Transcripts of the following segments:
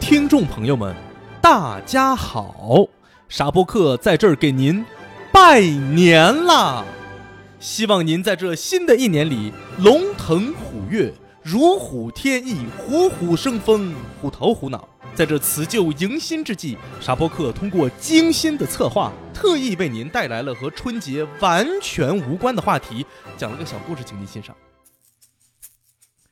听众朋友们，大家好，沙播客在这儿给您拜年啦！希望您在这新的一年里龙腾虎跃，如虎添翼，虎虎生风，虎头虎脑。在这辞旧迎新之际，沙播客通过精心的策划，特意为您带来了和春节完全无关的话题，讲了个小故事，请您欣赏。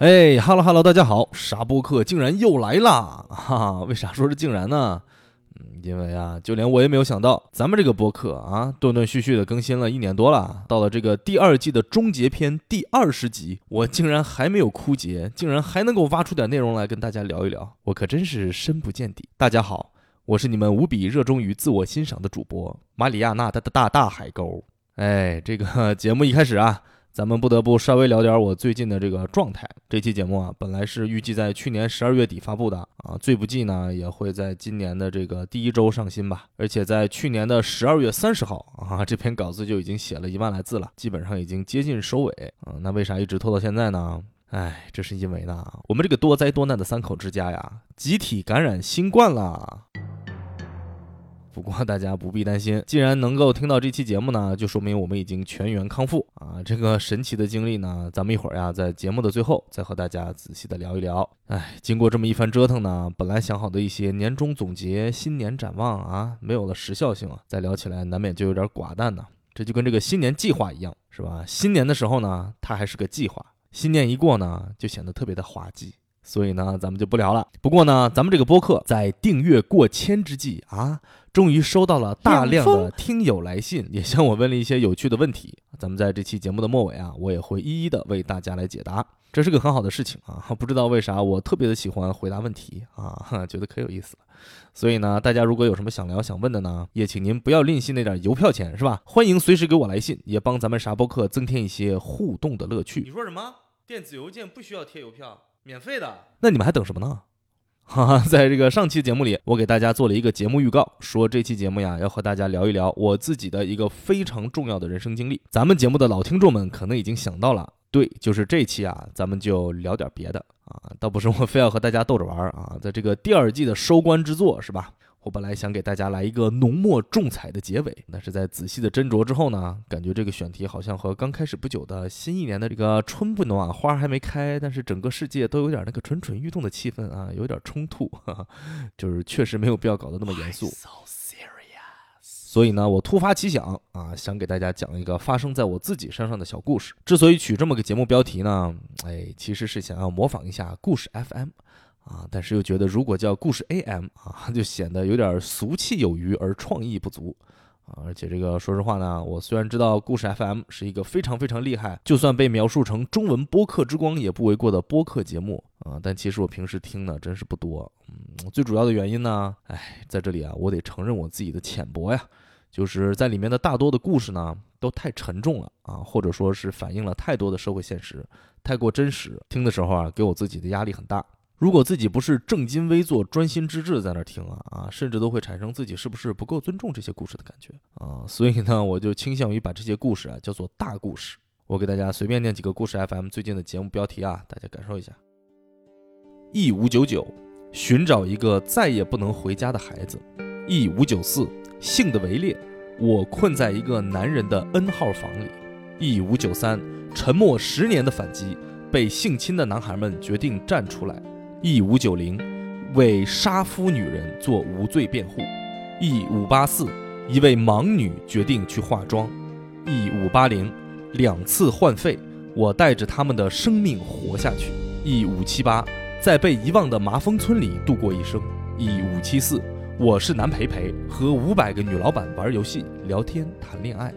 哎哈喽哈喽，大家好，啥播客竟然又来啦！哈哈，为啥说是竟然呢？嗯，因为啊，就连我也没有想到，咱们这个播客啊，断断续续的更新了一年多了，到了这个第二季的终结篇第二十集，我竟然还没有枯竭，竟然还能够挖出点内容来跟大家聊一聊，我可真是深不见底。大家好，我是你们无比热衷于自我欣赏的主播马里亚纳的大大海沟。哎，这个 节目一开始啊。咱们不得不稍微聊点我最近的这个状态。这期节目啊，本来是预计在去年十二月底发布的啊，最不济呢也会在今年的这个第一周上新吧。而且在去年的十二月三十号啊，这篇稿子就已经写了一万来字了，基本上已经接近收尾啊。那为啥一直拖到现在呢？哎，这是因为呢，我们这个多灾多难的三口之家呀，集体感染新冠了。不过大家不必担心，既然能够听到这期节目呢，就说明我们已经全员康复啊！这个神奇的经历呢，咱们一会儿呀，在节目的最后再和大家仔细的聊一聊。哎，经过这么一番折腾呢，本来想好的一些年终总结、新年展望啊，没有了时效性啊，再聊起来难免就有点寡淡呢。这就跟这个新年计划一样，是吧？新年的时候呢，它还是个计划；新年一过呢，就显得特别的滑稽。所以呢，咱们就不聊了。不过呢，咱们这个播客在订阅过千之际啊。终于收到了大量的听友来信，也向我问了一些有趣的问题。咱们在这期节目的末尾啊，我也会一一的为大家来解答。这是个很好的事情啊！不知道为啥我特别的喜欢回答问题啊，觉得可有意思了。所以呢，大家如果有什么想聊想问的呢，也请您不要吝惜那点邮票钱，是吧？欢迎随时给我来信，也帮咱们啥播客增添一些互动的乐趣。你说什么？电子邮件不需要贴邮票，免费的？那你们还等什么呢？哈哈，在这个上期节目里，我给大家做了一个节目预告，说这期节目呀要和大家聊一聊我自己的一个非常重要的人生经历。咱们节目的老听众们可能已经想到了，对，就是这期啊，咱们就聊点别的啊，倒不是我非要和大家逗着玩啊，在这个第二季的收官之作是吧？我本来想给大家来一个浓墨重彩的结尾，但是在仔细的斟酌之后呢，感觉这个选题好像和刚开始不久的新一年的这个春不暖花还没开，但是整个世界都有点那个蠢蠢欲动的气氛啊，有点冲突，就是确实没有必要搞得那么严肃。所以呢，我突发奇想啊，想给大家讲一个发生在我自己身上的小故事。之所以取这么个节目标题呢，哎，其实是想要模仿一下故事 FM。啊，但是又觉得如果叫故事 AM 啊，就显得有点俗气有余而创意不足啊。而且这个说实话呢，我虽然知道故事 FM 是一个非常非常厉害，就算被描述成中文播客之光也不为过的播客节目啊，但其实我平时听的真是不多。嗯，最主要的原因呢，哎，在这里啊，我得承认我自己的浅薄呀，就是在里面的大多的故事呢，都太沉重了啊，或者说是反映了太多的社会现实，太过真实，听的时候啊，给我自己的压力很大。如果自己不是正襟危坐、专心致志在那听啊啊，甚至都会产生自己是不是不够尊重这些故事的感觉啊。所以呢，我就倾向于把这些故事啊叫做大故事。我给大家随便念几个故事 FM 最近的节目标题啊，大家感受一下。E 五九九，寻找一个再也不能回家的孩子。E 五九四，性的围猎，我困在一个男人的 N 号房里。E 五九三，沉默十年的反击，被性侵的男孩们决定站出来。E 五九零为杀夫女人做无罪辩护。E 五八四一位盲女决定去化妆。E 五八零两次换肺，我带着他们的生命活下去。E 五七八在被遗忘的麻风村里度过一生。E 五七四我是南培培，和五百个女老板玩游戏、聊天、谈恋爱。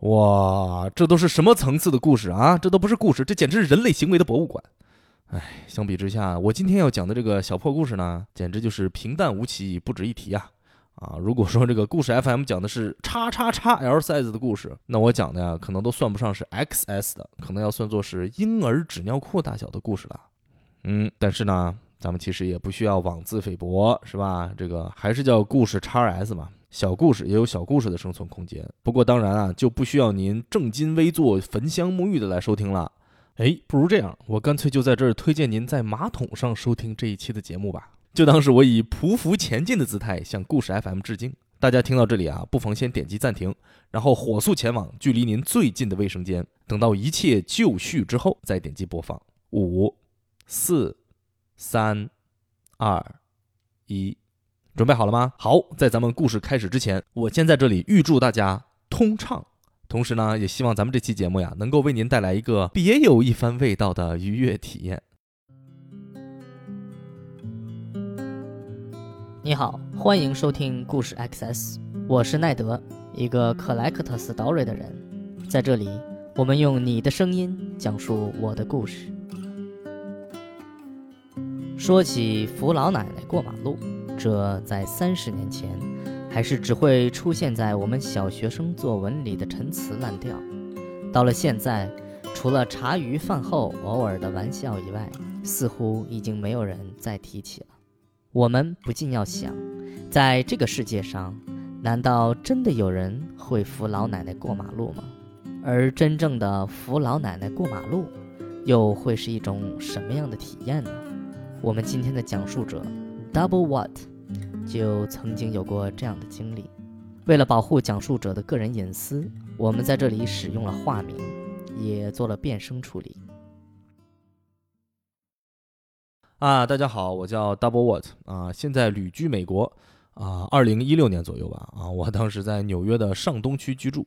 哇，这都是什么层次的故事啊？这都不是故事，这简直是人类行为的博物馆。哎，相比之下，我今天要讲的这个小破故事呢，简直就是平淡无奇，不值一提啊！啊，如果说这个故事 FM 讲的是叉叉叉 L size 的故事，那我讲的呀，可能都算不上是 XS 的，可能要算作是婴儿纸尿裤大小的故事了。嗯，但是呢，咱们其实也不需要妄自菲薄，是吧？这个还是叫故事叉 S 嘛，小故事也有小故事的生存空间。不过当然啊，就不需要您正襟危坐、焚香沐浴的来收听了。哎，不如这样，我干脆就在这儿推荐您在马桶上收听这一期的节目吧。就当是我以匍匐前进的姿态向故事 FM 致敬。大家听到这里啊，不妨先点击暂停，然后火速前往距离您最近的卫生间，等到一切就绪之后再点击播放。五、四、三、二、一，准备好了吗？好，在咱们故事开始之前，我先在这里预祝大家通畅，同时呢，也希望咱们这期节目呀，能够为您带来一个 别有一番味道的愉悦体验。你好，欢迎收听故事 XS，我是奈德，一个 collect story 的人。在这里，我们用你的声音讲述我的故事。说起扶老奶奶过马路，这在三十年前还是只会出现在我们小学生作文里的陈词滥调。到了现在，除了茶余饭后偶尔的玩笑以外，似乎已经没有人再提起了。我们不禁要想，在这个世界上，难道真的有人会扶老奶奶过马路吗？而真正的扶老奶奶过马路，又会是一种什么样的体验呢？我们今天的讲述者 Double What 就曾经有过这样的经历。为了保护讲述者的个人隐私，我们在这里使用了化名，也做了变声处理。啊，大家好，我叫 Double What 啊，现在旅居美国啊，二零一六年左右吧啊，我当时在纽约的上东区居住。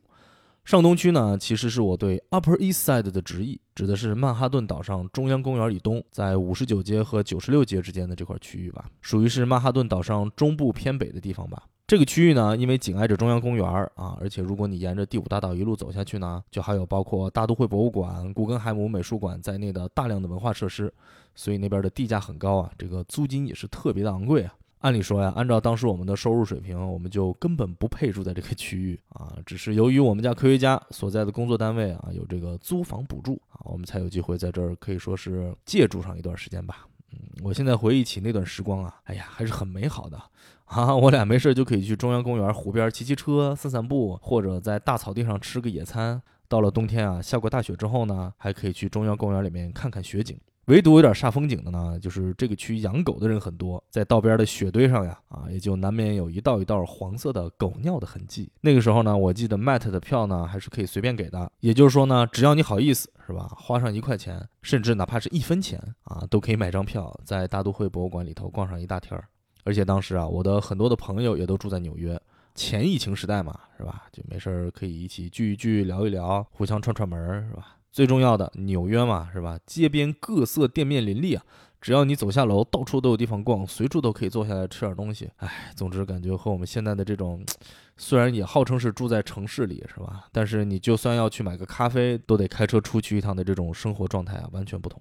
上东区呢，其实是我对 Upper East Side 的直译，指的是曼哈顿岛上中央公园以东，在五十九街和九十六街之间的这块区域吧，属于是曼哈顿岛上中部偏北的地方吧。这个区域呢，因为紧挨着中央公园啊，而且如果你沿着第五大道一路走下去呢，就还有包括大都会博物馆、古根海姆美术馆在内的大量的文化设施。所以那边的地价很高啊，这个租金也是特别的昂贵啊。按理说呀，按照当时我们的收入水平，我们就根本不配住在这个区域啊。只是由于我们家科学家所在的工作单位啊有这个租房补助啊，我们才有机会在这儿可以说是借住上一段时间吧。嗯，我现在回忆起那段时光啊，哎呀，还是很美好的啊。我俩没事就可以去中央公园湖边骑骑车、散散步，或者在大草地上吃个野餐。到了冬天啊，下过大雪之后呢，还可以去中央公园里面看看雪景。唯独有点煞风景的呢，就是这个区养狗的人很多，在道边的雪堆上呀，啊，也就难免有一道一道黄色的狗尿的痕迹。那个时候呢，我记得 Matt 的票呢还是可以随便给的，也就是说呢，只要你好意思，是吧？花上一块钱，甚至哪怕是一分钱啊，都可以买张票，在大都会博物馆里头逛上一大天儿。而且当时啊，我的很多的朋友也都住在纽约，前疫情时代嘛，是吧？就没事儿可以一起聚一聚，聊一聊，互相串串门儿，是吧？最重要的，纽约嘛，是吧？街边各色店面林立啊，只要你走下楼，到处都有地方逛，随处都可以坐下来吃点东西。哎，总之感觉和我们现在的这种，虽然也号称是住在城市里，是吧？但是你就算要去买个咖啡，都得开车出去一趟的这种生活状态啊，完全不同。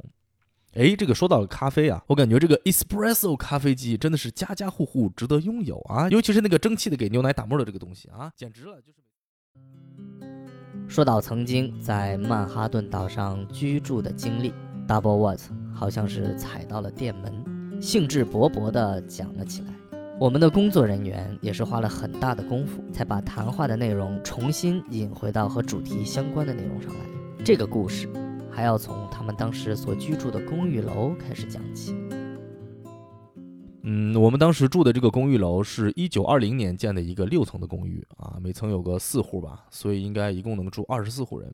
哎，这个说到了咖啡啊，我感觉这个 espresso 咖啡机真的是家家户户值得拥有啊，尤其是那个蒸汽的给牛奶打沫的这个东西啊，简直了，就是。说到曾经在曼哈顿岛上居住的经历，Double What 好像是踩到了电门，兴致勃勃地讲了起来。我们的工作人员也是花了很大的功夫，才把谈话的内容重新引回到和主题相关的内容上来。这个故事还要从他们当时所居住的公寓楼开始讲起。嗯，我们当时住的这个公寓楼是一九二零年建的一个六层的公寓啊，每层有个四户吧，所以应该一共能住二十四户人。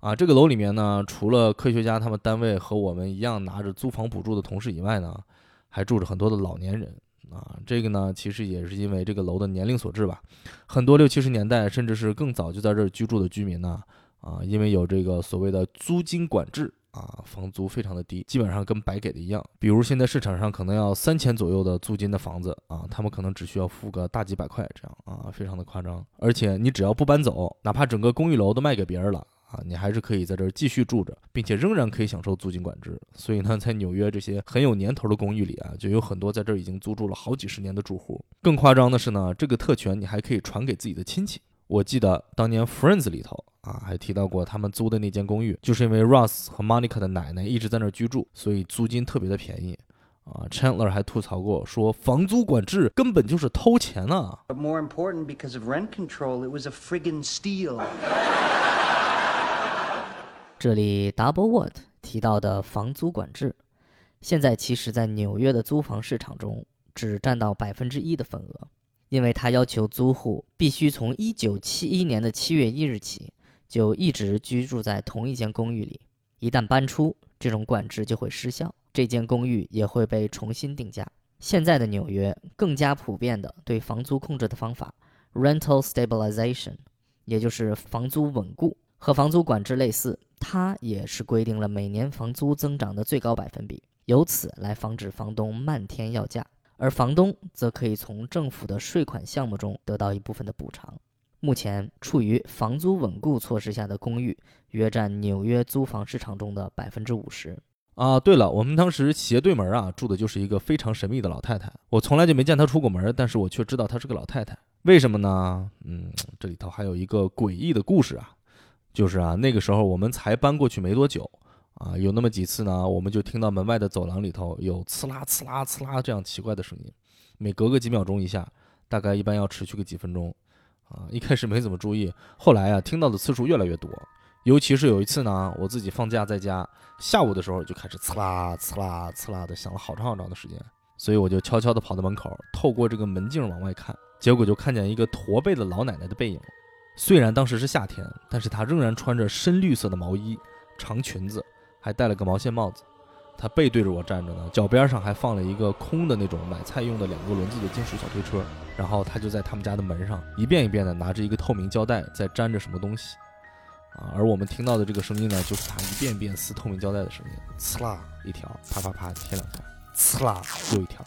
啊，这个楼里面呢，除了科学家他们单位和我们一样拿着租房补助的同事以外呢，还住着很多的老年人啊。这个呢，其实也是因为这个楼的年龄所致吧。很多六七十年代甚至是更早就在这儿居住的居民呢，啊，因为有这个所谓的租金管制。啊，房租非常的低，基本上跟白给的一样。比如现在市场上可能要三千左右的租金的房子啊，他们可能只需要付个大几百块这样啊，非常的夸张。而且你只要不搬走，哪怕整个公寓楼都卖给别人了啊，你还是可以在这儿继续住着，并且仍然可以享受租金管制。所以呢，在纽约这些很有年头的公寓里啊，就有很多在这儿已经租住了好几十年的住户。更夸张的是呢，这个特权你还可以传给自己的亲戚。我记得当年《Friends》里头啊，还提到过他们租的那间公寓，就是因为 Ross 和 Monica 的奶奶一直在那儿居住，所以租金特别的便宜。啊，Chandler 还吐槽过说，房租管制根本就是偷钱啊。But more important, because of rent control, it was a friggin' steal. 这里 Double What 提到的房租管制，现在其实在纽约的租房市场中只占到百分之一的份额，因为他要求租户必须从一九七一年的七月一日起就一直居住在同一间公寓里，一旦搬出，这种管制就会失效。这间公寓也会被重新定价。现在的纽约更加普遍的对房租控制的方法，rental stabilization，也就是房租稳固，和房租管制类似。它也是规定了每年房租增长的最高百分比，由此来防止房东漫天要价，而房东则可以从政府的税款项目中得到一部分的补偿。目前处于房租稳固措施下的公寓，约占纽约租房市场中的百分之五十。啊，对了，我们当时斜对门啊住的就是一个非常神秘的老太太，我从来就没见她出过门，但是我却知道她是个老太太，为什么呢？嗯，这里头还有一个诡异的故事啊，就是啊，那个时候我们才搬过去没多久啊，有那么几次呢，我们就听到门外的走廊里头有呲啦呲啦呲啦这样奇怪的声音，每隔个几秒钟一下，大概一般要持续个几分钟，啊，一开始没怎么注意，后来啊，听到的次数越来越多。尤其是有一次呢，我自己放假在家，下午的时候就开始呲啦呲啦呲啦的响了好长好长的时间，所以我就悄悄地跑到门口，透过这个门镜往外看，结果就看见一个驼背的老奶奶的背影。虽然当时是夏天，但是她仍然穿着深绿色的毛衣、长裙子，还戴了个毛线帽子。他背对着我站着呢，脚边上还放了一个空的那种买菜用的两个轮子的金属小推车。然后他就在他们家的门上一遍一遍地拿着一个透明胶带在粘着什么东西。啊，而我们听到的这个声音呢，就是他一遍遍撕透明胶带的声音，呲啦一条，啪啪啪贴两下，呲啦又一条。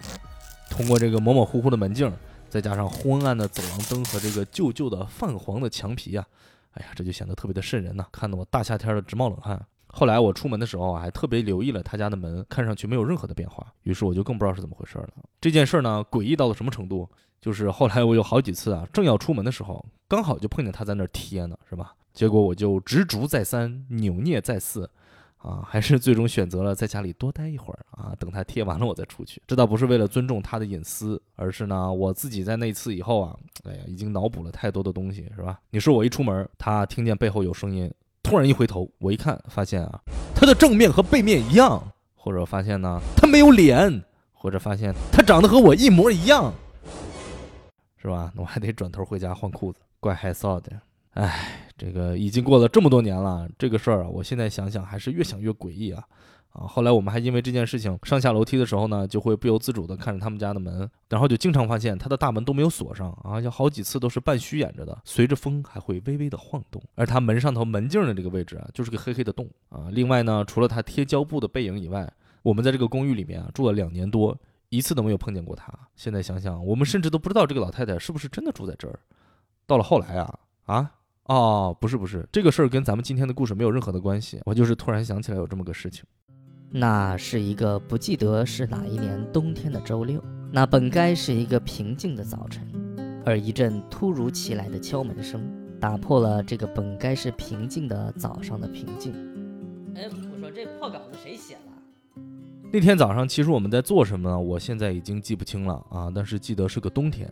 通过这个模模糊糊的门镜，再加上昏暗的走廊灯和这个旧旧的泛黄的墙皮啊，哎呀，这就显得特别的瘆人呐，看得我大夏天的直冒冷汗。后来我出门的时候，还特别留意了他家的门，看上去没有任何的变化，于是我就更不知道是怎么回事了。这件事儿呢，诡异到了什么程度？就是后来我有好几次啊，正要出门的时候，刚好就碰见他在那儿贴呢，是吧？结果我就执着再三，扭捏再四，啊，还是最终选择了在家里多待一会儿啊，等他贴完了我再出去。这倒不是为了尊重他的隐私，而是呢，我自己在那次以后啊，哎呀，已经脑补了太多的东西，是吧？你说我一出门，他听见背后有声音，突然一回头，我一看，发现啊，他的正面和背面一样，或者发现呢，他没有脸，或者发现他长得和我一模一样，是吧？那我还得转头回家换裤子，怪害臊的。哎，这个已经过了这么多年了，这个事儿啊，我现在想想还是越想越诡异啊！啊，后来我们还因为这件事情上下楼梯的时候呢，就会不由自主地看着他们家的门，然后就经常发现他的大门都没有锁上啊，有好几次都是半虚掩着的，随着风还会微微的晃动。而他门上头门镜的这个位置啊，就是个黑黑的洞啊。另外呢，除了他贴胶布的背影以外，我们在这个公寓里面啊住了两年多，一次都没有碰见过他。现在想想，我们甚至都不知道这个老太太是不是真的住在这儿。到了后来啊啊！哦，不是不是，这个事儿跟咱们今天的故事没有任何的关系。我就是突然想起来有这么个事情。那是一个不记得是哪一年冬天的周六，那本该是一个平静的早晨，而一阵突如其来的敲门声打破了这个本该是平静的早上的平静。哎，我说这破稿子谁写的？那天早上其实我们在做什么呢？我现在已经记不清了啊，但是记得是个冬天，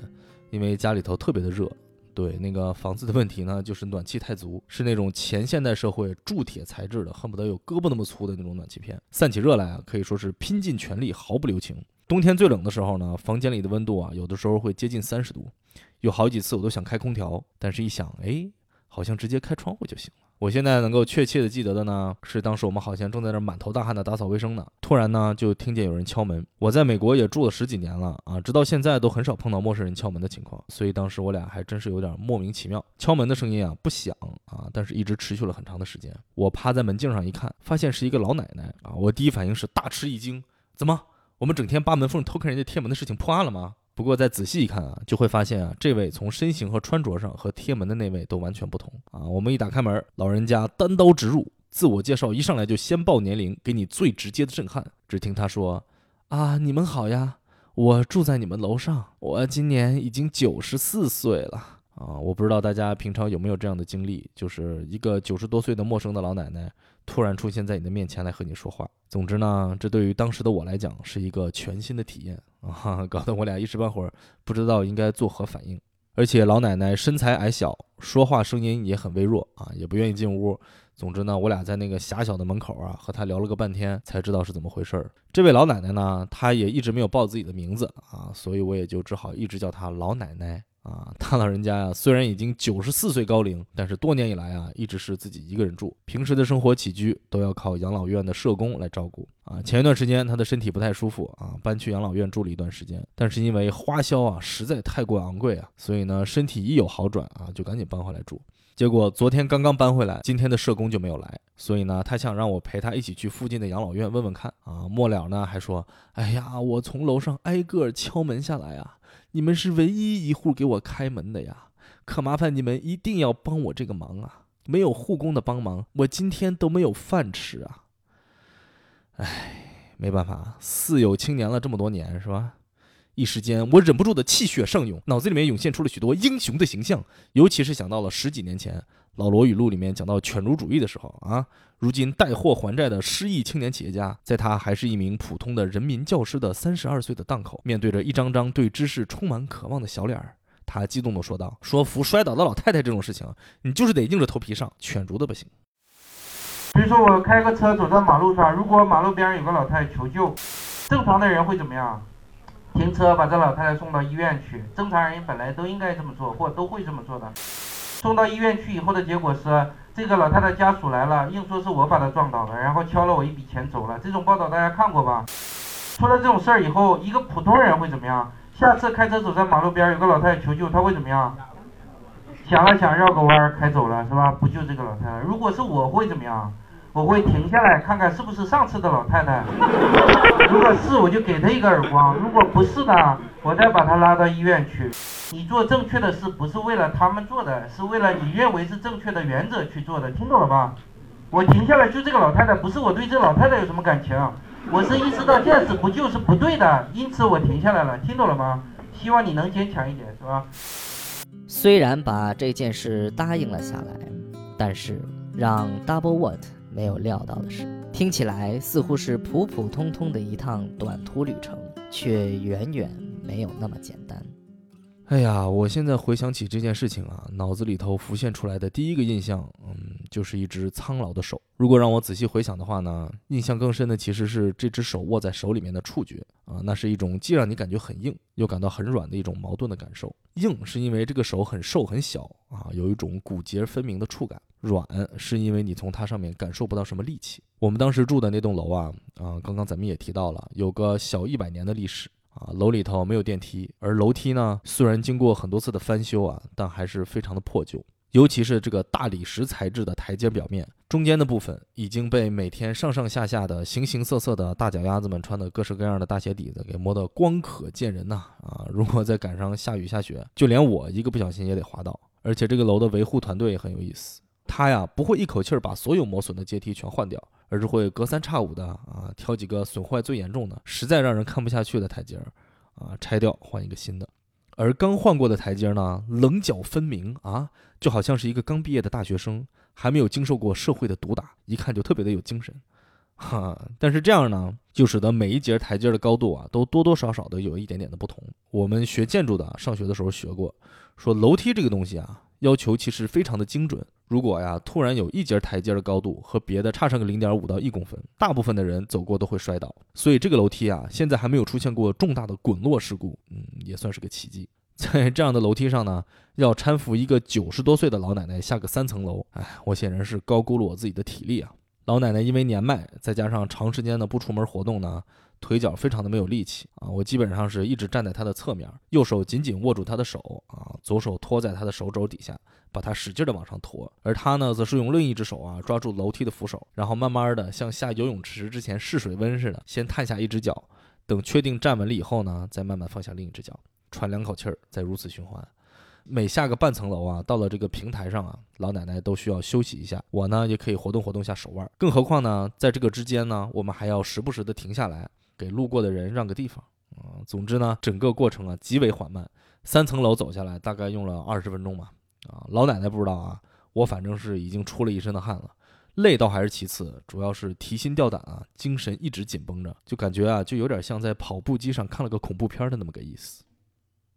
因为家里头特别的热。对那个房子的问题呢，就是暖气太足，是那种前现代社会铸铁材质的，恨不得有胳膊那么粗的那种暖气片，散起热来啊，可以说是拼尽全力，毫不留情。冬天最冷的时候呢，房间里的温度啊，有的时候会接近三十度，有好几次我都想开空调，但是一想，哎，好像直接开窗户就行了。我现在能够确切的记得的呢，是当时我们好像正在那满头大汗的打扫卫生呢，突然呢就听见有人敲门。我在美国也住了十几年了啊，直到现在都很少碰到陌生人敲门的情况，所以当时我俩还真是有点莫名其妙。敲门的声音啊不响啊，但是一直持续了很长的时间。我趴在门镜上一看，发现是一个老奶奶啊，我第一反应是大吃一惊，怎么我们整天扒门缝偷看人家贴门的事情破案了吗？不过再仔细一看啊，就会发现啊，这位从身形和穿着上和贴门的那位都完全不同啊。我们一打开门，老人家单刀直入，自我介绍一上来就先报年龄，给你最直接的震撼。只听他说：“啊，你们好呀，我住在你们楼上，我今年已经九十四岁了。”啊，我不知道大家平常有没有这样的经历，就是一个九十多岁的陌生的老奶奶突然出现在你的面前来和你说话。总之呢，这对于当时的我来讲是一个全新的体验 啊，搞得我俩一时半会儿不知道应该作何反应。而且老奶奶身材矮小，说话声音也很微弱啊，也不愿意进屋。总之呢，我俩在那个狭小的门口啊，和她聊了个半天，才知道是怎么回事儿。这位老奶奶呢，她也一直没有报自己的名字啊，所以我也就只好一直叫她老奶奶。啊，他老人家呀，虽然已经九十四岁高龄，但是多年以来啊，一直是自己一个人住，平时的生活起居都要靠养老院的社工来照顾。啊，前一段时间他的身体不太舒服啊，搬去养老院住了一段时间，但是因为花销啊实在太过昂贵啊，所以呢，身体一有好转啊，就赶紧搬回来住。结果昨天刚刚搬回来，今天的社工就没有来，所以呢，他想让我陪他一起去附近的养老院问问看啊。末了呢，还说，哎呀，我从楼上挨个敲门下来啊。你们是唯一一户给我开门的呀，可麻烦你们一定要帮我这个忙啊！没有护工的帮忙，我今天都没有饭吃啊！哎，没办法，四有青年了这么多年，是吧？一时间我忍不住的气血上涌，脑子里面涌现出了许多英雄的形象，尤其是想到了十几年前。老罗语录里面讲到犬儒主义的时候啊，如今带货还债的失意青年企业家，在他还是一名普通的人民教师的三十二岁的档口，面对着一张张对知识充满渴望的小脸儿，他激动地说道：“说扶摔倒的老太太这种事情，你就是得硬着头皮上，犬儒的不行。比如说我开个车走在马路上，如果马路边上有个老太太求救，正常的人会怎么样？停车把这老太太送到医院去。正常人本来都应该这么做，或都会这么做的。”送到医院去以后的结果是，这个老太太家属来了，硬说是我把她撞倒了，然后敲了我一笔钱走了。这种报道大家看过吧？出了这种事儿以后，一个普通人会怎么样？下次开车走在马路边，有个老太太求救，他会怎么样？想了想，绕个弯开走了，是吧？不救这个老太太。如果是我会怎么样？我会停下来看看是不是上次的老太太。如果是，我就给她一个耳光；如果不是呢，我再把她拉到医院去。你做正确的事不是为了他们做的，是为了你认为是正确的原则去做的，听懂了吧？我停下来救这个老太太，不是我对这老太太有什么感情，我是意识到这样子不救是不对的，因此我停下来了，听懂了吗？希望你能坚强一点，是吧？虽然把这件事答应了下来，但是让 Double What。没有料到的是，听起来似乎是普普通通的一趟短途旅程，却远远没有那么简单。哎呀，我现在回想起这件事情啊，脑子里头浮现出来的第一个印象，嗯，就是一只苍老的手。如果让我仔细回想的话呢，印象更深的其实是这只手握在手里面的触觉啊，那是一种既让你感觉很硬，又感到很软的一种矛盾的感受。硬是因为这个手很瘦很小啊，有一种骨节分明的触感；软是因为你从它上面感受不到什么力气。我们当时住的那栋楼啊，啊，刚刚咱们也提到了，有个小一百年的历史啊，楼里头没有电梯，而楼梯呢，虽然经过很多次的翻修啊，但还是非常的破旧。尤其是这个大理石材质的台阶表面，中间的部分已经被每天上上下下的形形色色的大脚丫子们穿的各式各样的大鞋底子给磨得光可见人呐！啊，如果再赶上下雨下雪，就连我一个不小心也得滑倒。而且这个楼的维护团队也很有意思，他呀不会一口气儿把所有磨损的阶梯全换掉，而是会隔三差五的啊挑几个损坏最严重的、实在让人看不下去的台阶儿，啊拆掉换一个新的。而刚换过的台阶呢，棱角分明啊，就好像是一个刚毕业的大学生，还没有经受过社会的毒打，一看就特别的有精神，哈。但是这样呢，就使得每一节台阶的高度啊，都多多少少的有一点点的不同。我们学建筑的，上学的时候学过，说楼梯这个东西啊，要求其实非常的精准。如果呀，突然有一节台阶的高度和别的差上个零点五到一公分，大部分的人走过都会摔倒。所以这个楼梯啊，现在还没有出现过重大的滚落事故，嗯，也算是个奇迹。在这样的楼梯上呢，要搀扶一个九十多岁的老奶奶下个三层楼，哎，我显然是高估了我自己的体力啊。老奶奶因为年迈，再加上长时间的不出门活动呢。腿脚非常的没有力气啊！我基本上是一直站在他的侧面，右手紧紧握住他的手啊，左手托在他的手肘底下，把他使劲的往上拖，而他呢，则是用另一只手啊抓住楼梯的扶手，然后慢慢的像下游泳池之前试水温似的，先探下一只脚，等确定站稳了以后呢，再慢慢放下另一只脚。喘两口气儿，再如此循环。每下个半层楼啊，到了这个平台上啊，老奶奶都需要休息一下，我呢也可以活动活动下手腕。更何况呢，在这个之间呢，我们还要时不时的停下来，给路过的人让个地方。啊，总之呢，整个过程啊极为缓慢，三层楼走下来大概用了二十分钟吧。啊，老奶奶不知道啊，我反正是已经出了一身的汗了，累倒还是其次，主要是提心吊胆啊，精神一直紧绷着，就感觉啊，就有点像在跑步机上看了个恐怖片的那么个意思。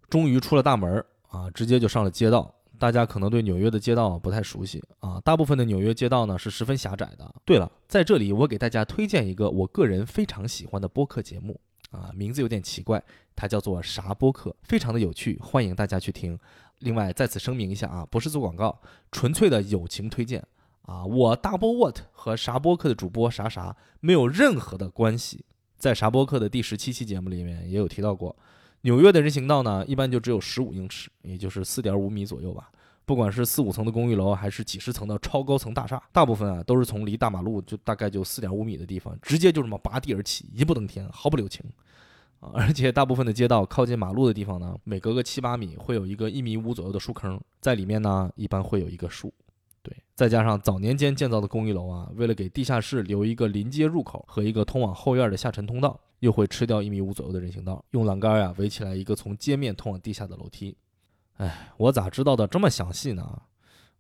终于出了大门啊，直接就上了街道。大家可能对纽约的街道不太熟悉啊，大部分的纽约街道呢是十分狭窄的。对了，在这里我给大家推荐一个我个人非常喜欢的播客节目啊，名字有点奇怪，它叫做啥播客，非常的有趣，欢迎大家去听。另外再次声明一下啊，不是做广告，纯粹的友情推荐啊。我 Double What 和啥播客的主播啥啥没有任何的关系，在啥播客的第十七期节目里面也有提到过。纽约的人行道呢，一般就只有十五英尺，也就是四点五米左右吧。不管是四五层的公寓楼，还是几十层的超高层大厦，大部分啊都是从离大马路就大概就四点五米的地方，直接就这么拔地而起，一步登天，毫不留情啊！而且大部分的街道靠近马路的地方呢，每隔个七八米会有一个一米五左右的树坑，在里面呢一般会有一个树。对，再加上早年间建造的公寓楼啊，为了给地下室留一个临街入口和一个通往后院的下沉通道。又会吃掉一米五左右的人行道，用栏杆呀围起来一个从街面通往地下的楼梯。哎，我咋知道的这么详细呢？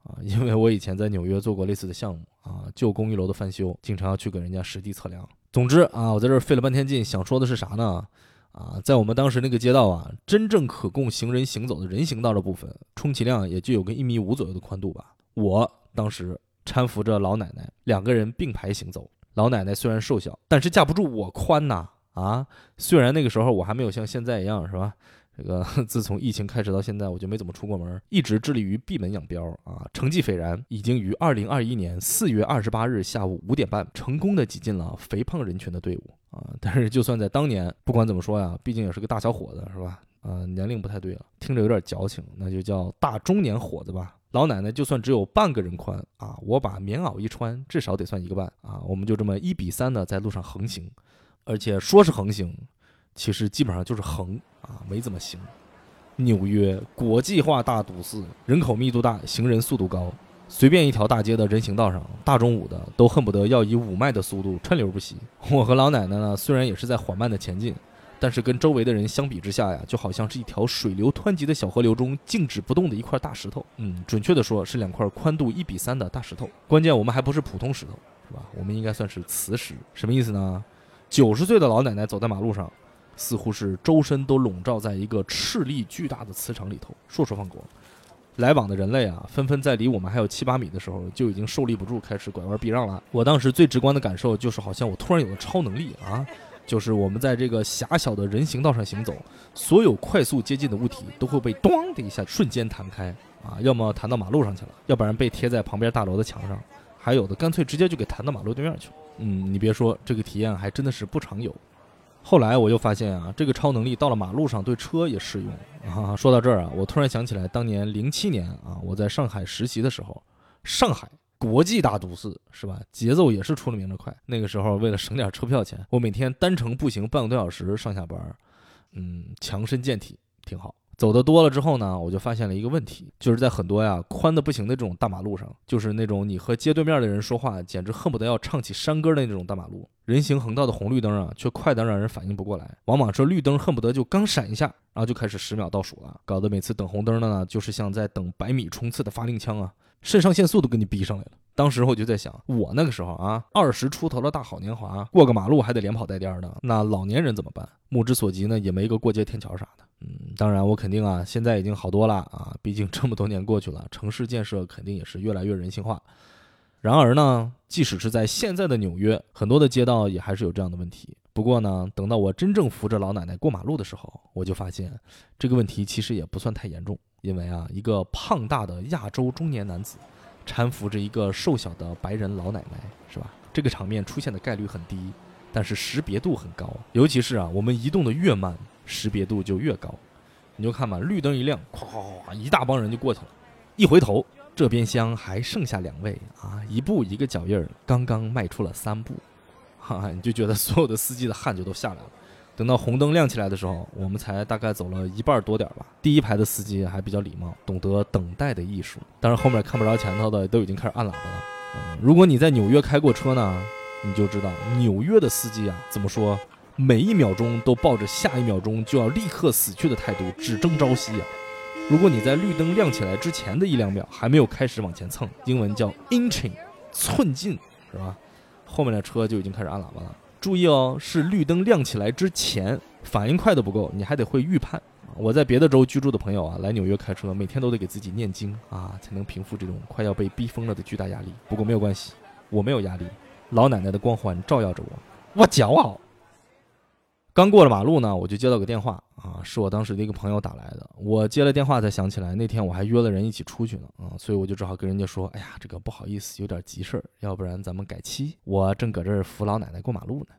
啊，因为我以前在纽约做过类似的项目啊，旧公寓楼的翻修，经常要去给人家实地测量。总之啊，我在这儿费了半天劲，想说的是啥呢？啊，在我们当时那个街道啊，真正可供行人行走的人行道的部分，充其量也就有个一米五左右的宽度吧。我当时搀扶着老奶奶，两个人并排行走。老奶奶虽然瘦小，但是架不住我宽呐。啊虽然那个时候我还没有像现在一样，是吧？这个 自从疫情开始到现在，我就没怎么出过门，一直致力于闭门养膘啊，成绩斐然，已经于二零二一年四月二十八日下午五点半，成功的挤进了肥胖人群的队伍啊。但是就算在当年，不管怎么说呀，毕竟也是个大小伙子，是吧？啊，年龄不太对了，听着有点矫情，那就叫大中年伙子吧。老奶奶就算只有半个人宽啊，我把棉袄一穿，至少得算一个半啊。我们就这么一比三的在路上横行。而且说是横行，其实基本上就是横啊，没怎么行。纽约国际化大都市，人口密度大，行人速度高，随便一条大街的人行道上，大中午的都恨不得要以五迈的速度川流不息。我和老奶奶呢，虽然也是在缓慢的前进，但是跟周围的人相比之下呀，就好像是一条水流湍急的小河流中静止不动的一块大石头。嗯，准确的说是两块宽度一比三的大石头。关键我们还不是普通石头，是吧？我们应该算是磁石。什么意思呢？九十岁的老奶奶走在马路上，似乎是周身都笼罩在一个斥力巨大的磁场里头，烁烁放光。来往的人类啊，纷纷在离我们还有七八米的时候，就已经受力不住，开始拐弯避让了。我当时最直观的感受就是，好像我突然有了超能力啊！就是我们在这个狭小的人行道上行走，所有快速接近的物体都会被“咣”的一下瞬间弹开啊，要么弹到马路上去了，要不然被贴在旁边大楼的墙上，还有的干脆直接就给弹到马路对面去了。嗯，你别说，这个体验还真的是不常有。后来我又发现啊，这个超能力到了马路上对车也适用啊。说到这儿啊，我突然想起来，当年零七年啊，我在上海实习的时候，上海国际大都市是吧？节奏也是出了名的快。那个时候为了省点车票钱，我每天单程步行半个多小时上下班，嗯，强身健体挺好。走的多了之后呢，我就发现了一个问题，就是在很多呀宽的不行的这种大马路上，就是那种你和街对面的人说话，简直恨不得要唱起山歌的那种大马路，人行横道的红绿灯啊，却快得让人反应不过来，往往这绿灯恨不得就刚闪一下，然后就开始十秒倒数了，搞得每次等红灯的呢，就是像在等百米冲刺的发令枪啊，肾上腺素都给你逼上来了。当时我就在想，我那个时候啊，二十出头的大好年华，过个马路还得连跑带颠的，那老年人怎么办？目之所及呢，也没个过街天桥啥的。嗯，当然，我肯定啊，现在已经好多了啊，毕竟这么多年过去了，城市建设肯定也是越来越人性化。然而呢，即使是在现在的纽约，很多的街道也还是有这样的问题。不过呢，等到我真正扶着老奶奶过马路的时候，我就发现这个问题其实也不算太严重，因为啊，一个胖大的亚洲中年男子搀扶着一个瘦小的白人老奶奶，是吧？这个场面出现的概率很低，但是识别度很高，尤其是啊，我们移动的越慢。识别度就越高，你就看吧，绿灯一亮，咵咵咵，一大帮人就过去了。一回头，这边厢还剩下两位啊，一步一个脚印儿，刚刚迈出了三步，哈，你就觉得所有的司机的汗就都下来了。等到红灯亮起来的时候，我们才大概走了一半多点儿吧。第一排的司机还比较礼貌，懂得等待的艺术。但是后面看不着前头的都已经开始按喇叭了。嗯，如果你在纽约开过车呢，你就知道纽约的司机啊，怎么说，每一秒钟都抱着下一秒钟就要立刻死去的态度，只争朝夕啊。如果你在绿灯亮起来之前的一两秒还没有开始往前蹭，英文叫 inching，寸进，是吧？后面的车就已经开始按喇叭了。注意哦，是绿灯亮起来之前，反应快的不够，你还得会预判。我在别的州居住的朋友啊，来纽约开车，每天都得给自己念经啊，才能平复这种快要被逼疯了的巨大压力。不过没有关系，我没有压力，老奶奶的光环照耀着我，我骄傲。刚过了马路呢，我就接到个电话啊，是我当时的一个朋友打来的。我接了电话才想起来，那天我还约了人一起出去呢啊，所以我就只好跟人家说：“哎呀，这个不好意思，有点急事儿，要不然咱们改期。我正搁这儿扶老奶奶过马路呢。”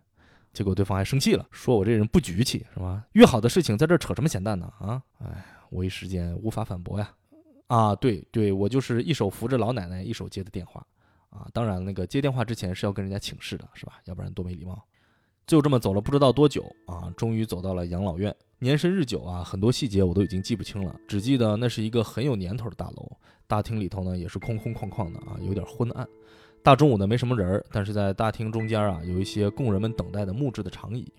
结果对方还生气了，说我这人不局气，是吧？约好的事情在这扯什么闲蛋呢？啊，哎，我一时间无法反驳呀。啊，对对，我就是一手扶着老奶奶，一手接的电话啊。当然，那个接电话之前是要跟人家请示的，是吧？要不然多没礼貌。就这么走了不知道多久啊，终于走到了养老院。年深日久啊，很多细节我都已经记不清了，只记得那是一个很有年头的大楼。大厅里头呢也是空空旷旷的啊，有点昏暗。大中午的没什么人儿，但是在大厅中间啊，有一些供人们等待的木质的长椅。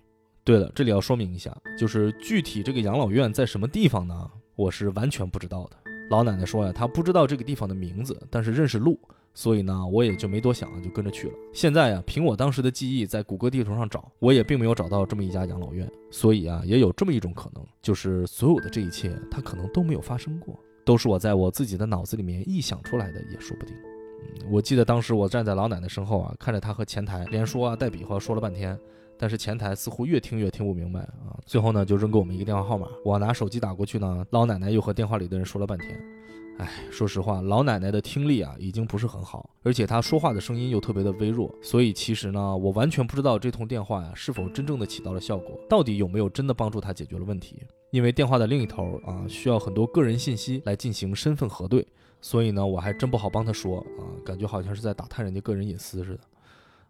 对了，这里要说明一下，就是具体这个养老院在什么地方呢？我是完全不知道的。老奶奶说呀，她不知道这个地方的名字，但是认识路。所以呢，我也就没多想，就跟着去了。现在呀，凭我当时的记忆，在谷歌地图上找，我也并没有找到这么一家养老院。所以啊，也有这么一种可能，就是所有的这一切，它可能都没有发生过，都是我在我自己的脑子里面臆想出来的，也说不定。嗯，我记得当时我站在老奶奶身后啊，看着她和前台连说啊带比划说了半天，但是前台似乎越听越听不明白啊，最后呢就扔给我们一个电话号码，我拿手机打过去呢，老奶奶又和电话里的人说了半天。哎，说实话，老奶奶的听力啊已经不是很好，而且她说话的声音又特别的微弱，所以其实呢，我完全不知道这通电话呀是否真正的起到了效果，到底有没有真的帮助她解决了问题？因为电话的另一头啊需要很多个人信息来进行身份核对，所以呢，我还真不好帮她说啊，感觉好像是在打探人家个人隐私似的。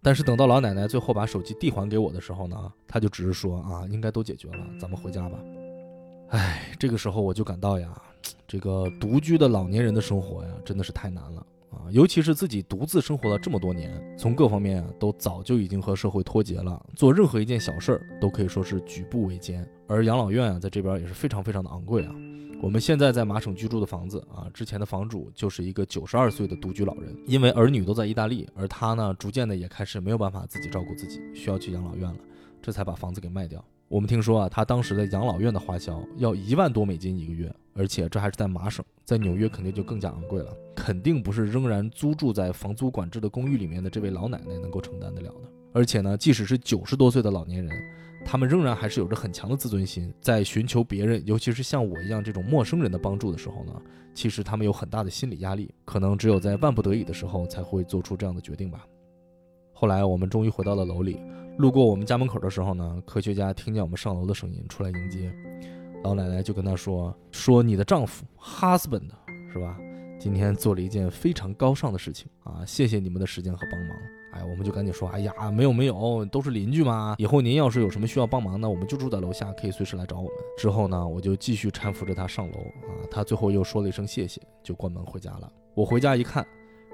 但是等到老奶奶最后把手机递还给我的时候呢，她就只是说啊，应该都解决了，咱们回家吧。哎，这个时候我就感到呀。这个独居的老年人的生活呀，真的是太难了啊！尤其是自己独自生活了这么多年，从各方面啊都早就已经和社会脱节了，做任何一件小事儿都可以说是举步维艰。而养老院啊，在这边也是非常非常的昂贵啊。我们现在在麻省居住的房子啊，之前的房主就是一个九十二岁的独居老人，因为儿女都在意大利，而他呢，逐渐的也开始没有办法自己照顾自己，需要去养老院了，这才把房子给卖掉。我们听说啊，他当时的养老院的花销要一万多美金一个月，而且这还是在麻省，在纽约肯定就更加昂贵了，肯定不是仍然租住在房租管制的公寓里面的这位老奶奶能够承担得了的。而且呢，即使是九十多岁的老年人，他们仍然还是有着很强的自尊心，在寻求别人，尤其是像我一样这种陌生人的帮助的时候呢，其实他们有很大的心理压力，可能只有在万不得已的时候才会做出这样的决定吧。后来我们终于回到了楼里。路过我们家门口的时候呢，科学家听见我们上楼的声音，出来迎接。老奶奶就跟他说：“说你的丈夫，husband，是吧？今天做了一件非常高尚的事情啊，谢谢你们的时间和帮忙。”哎，我们就赶紧说：“哎呀，没有没有，都是邻居嘛。以后您要是有什么需要帮忙的，我们就住在楼下，可以随时来找我们。”之后呢，我就继续搀扶着他上楼啊，他最后又说了一声谢谢，就关门回家了。我回家一看，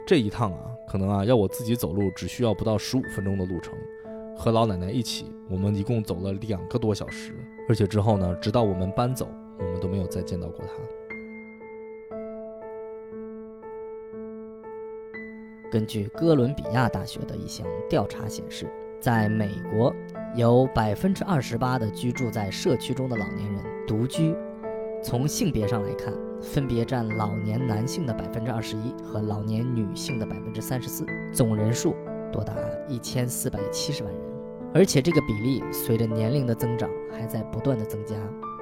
这一趟啊，可能啊要我自己走路，只需要不到十五分钟的路程。和老奶奶一起，我们一共走了两个多小时，而且之后呢，直到我们搬走，我们都没有再见到过她。根据哥伦比亚大学的一项调查显示，在美国，有百分之二十八的居住在社区中的老年人独居。从性别上来看，分别占老年男性的百分之二十一和老年女性的百分之三十四，总人数多达一千四百七十万人。而且这个比例随着年龄的增长还在不断的增加。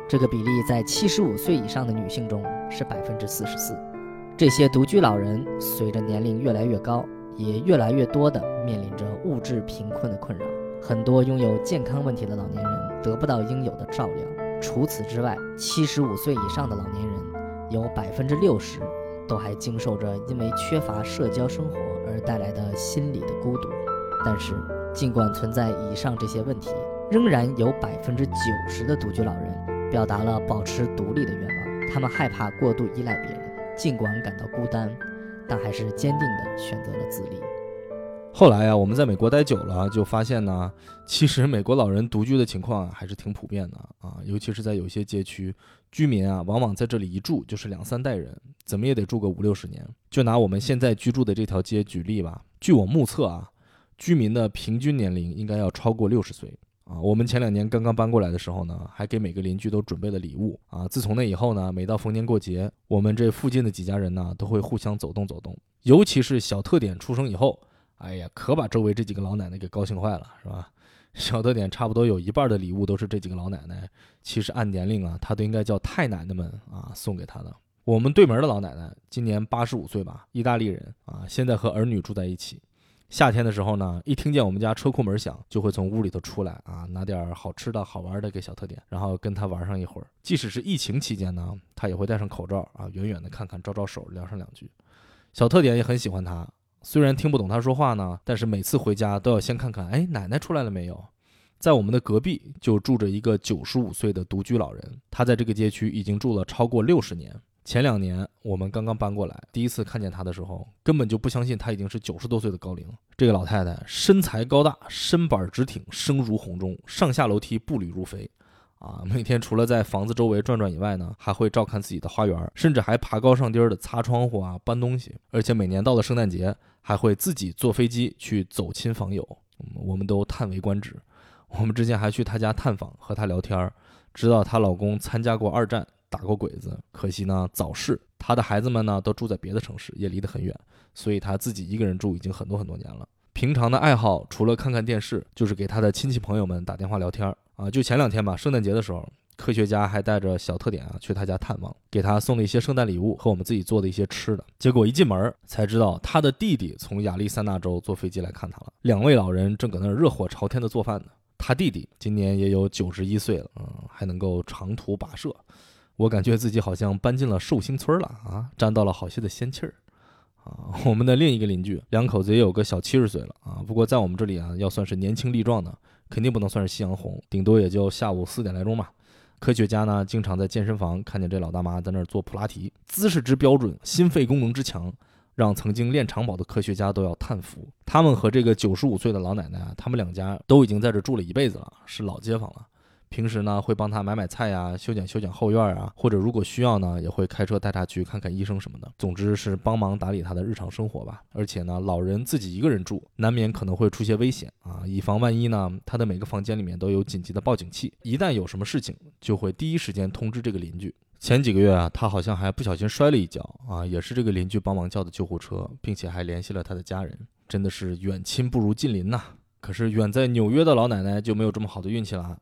这个比例在七十五岁以上的女性中是百分之四十四。这些独居老人随着年龄越来越高，也越来越多的面临着物质贫困的困扰。很多拥有健康问题的老年人得不到应有的照料。除此之外，七十五岁以上的老年人有百分之六十都还经受着因为缺乏社交生活而带来的心理的孤独。但是。尽管存在以上这些问题，仍然有百分之九十的独居老人表达了保持独立的愿望。他们害怕过度依赖别人，尽管感到孤单，但还是坚定地选择了自立。后来啊，我们在美国待久了，就发现呢，其实美国老人独居的情况还是挺普遍的啊，尤其是在有些街区，居民啊，往往在这里一住就是两三代人，怎么也得住个五六十年。就拿我们现在居住的这条街举例吧，据我目测啊，居民的平均年龄应该要超过六十岁啊。我们前两年刚刚搬过来的时候呢，还给每个邻居都准备了礼物啊。自从那以后呢，每到逢年过节，我们这附近的几家人呢，都会互相走动走动，尤其是小特点出生以后。哎呀，可把周围这几个老奶奶给高兴坏了，是吧？小特点差不多有一半的礼物都是这几个老奶奶，其实按年龄啊，她都应该叫太奶奶们啊送给她的。我们对门的老奶奶今年八十五岁吧，意大利人啊，现在和儿女住在一起。夏天的时候呢，一听见我们家车库门响，就会从屋里头出来啊，拿点好吃的好玩的给小特点，然后跟他玩上一会儿。即使是疫情期间呢，他也会戴上口罩啊，远远的看看，招招手，聊上两句。小特点也很喜欢他。虽然听不懂他说话呢，但是每次回家都要先看看，哎，奶奶出来了没有？在我们的隔壁就住着一个九十五岁的独居老人，他在这个街区已经住了超过六十年。前两年我们刚刚搬过来，第一次看见她的时候，根本就不相信她已经是九十多岁的高龄。这个老太太身材高大，身板直挺，声如洪钟，上下楼梯步履如飞。啊，每天除了在房子周围转转以外呢，还会照看自己的花园，甚至还爬高上低的擦窗户啊、搬东西。而且每年到了圣诞节，还会自己坐飞机去走亲访友，我们都叹为观止。我们之前还去她家探访，和她聊天，知道她老公参加过二战，打过鬼子，可惜呢早逝。他的孩子们呢都住在别的城市，也离得很远，所以他自己一个人住已经很多很多年了。平常的爱好除了看看电视，就是给他的亲戚朋友们打电话聊天儿。啊，就前两天吧，圣诞节的时候，科学家还带着小特点啊去他家探望，给他送了一些圣诞礼物和我们自己做的一些吃的。结果一进门才知道，他的弟弟从亚利桑那州坐飞机来看他了。两位老人正搁那儿热火朝天的做饭呢。他弟弟今年也有九十一岁了，嗯，还能够长途跋涉。我感觉自己好像搬进了寿星村了啊，沾到了好些的仙气儿。啊，我们的另一个邻居两口子也有个小七十岁了啊，不过在我们这里啊，要算是年轻力壮的。肯定不能算是夕阳红，顶多也就下午四点来钟吧。科学家呢，经常在健身房看见这老大妈在那儿做普拉提，姿势之标准，心肺功能之强，让曾经练长跑的科学家都要叹服。他们和这个九十五岁的老奶奶啊，他们两家都已经在这住了一辈子了，是老街坊了。平时呢，会帮他买买菜呀，修剪修剪后院啊，或者如果需要呢，也会开车带他去看看医生什么的。总之是帮忙打理他的日常生活吧。而且呢，老人自己一个人住，难免可能会出些危险啊。以防万一呢，他的每个房间里面都有紧急的报警器，一旦有什么事情，就会第一时间通知这个邻居。前几个月啊，他好像还不小心摔了一跤啊，也是这个邻居帮忙叫的救护车，并且还联系了他的家人。真的是远亲不如近邻呐。可是远在纽约的老奶奶就没有这么好的运气了。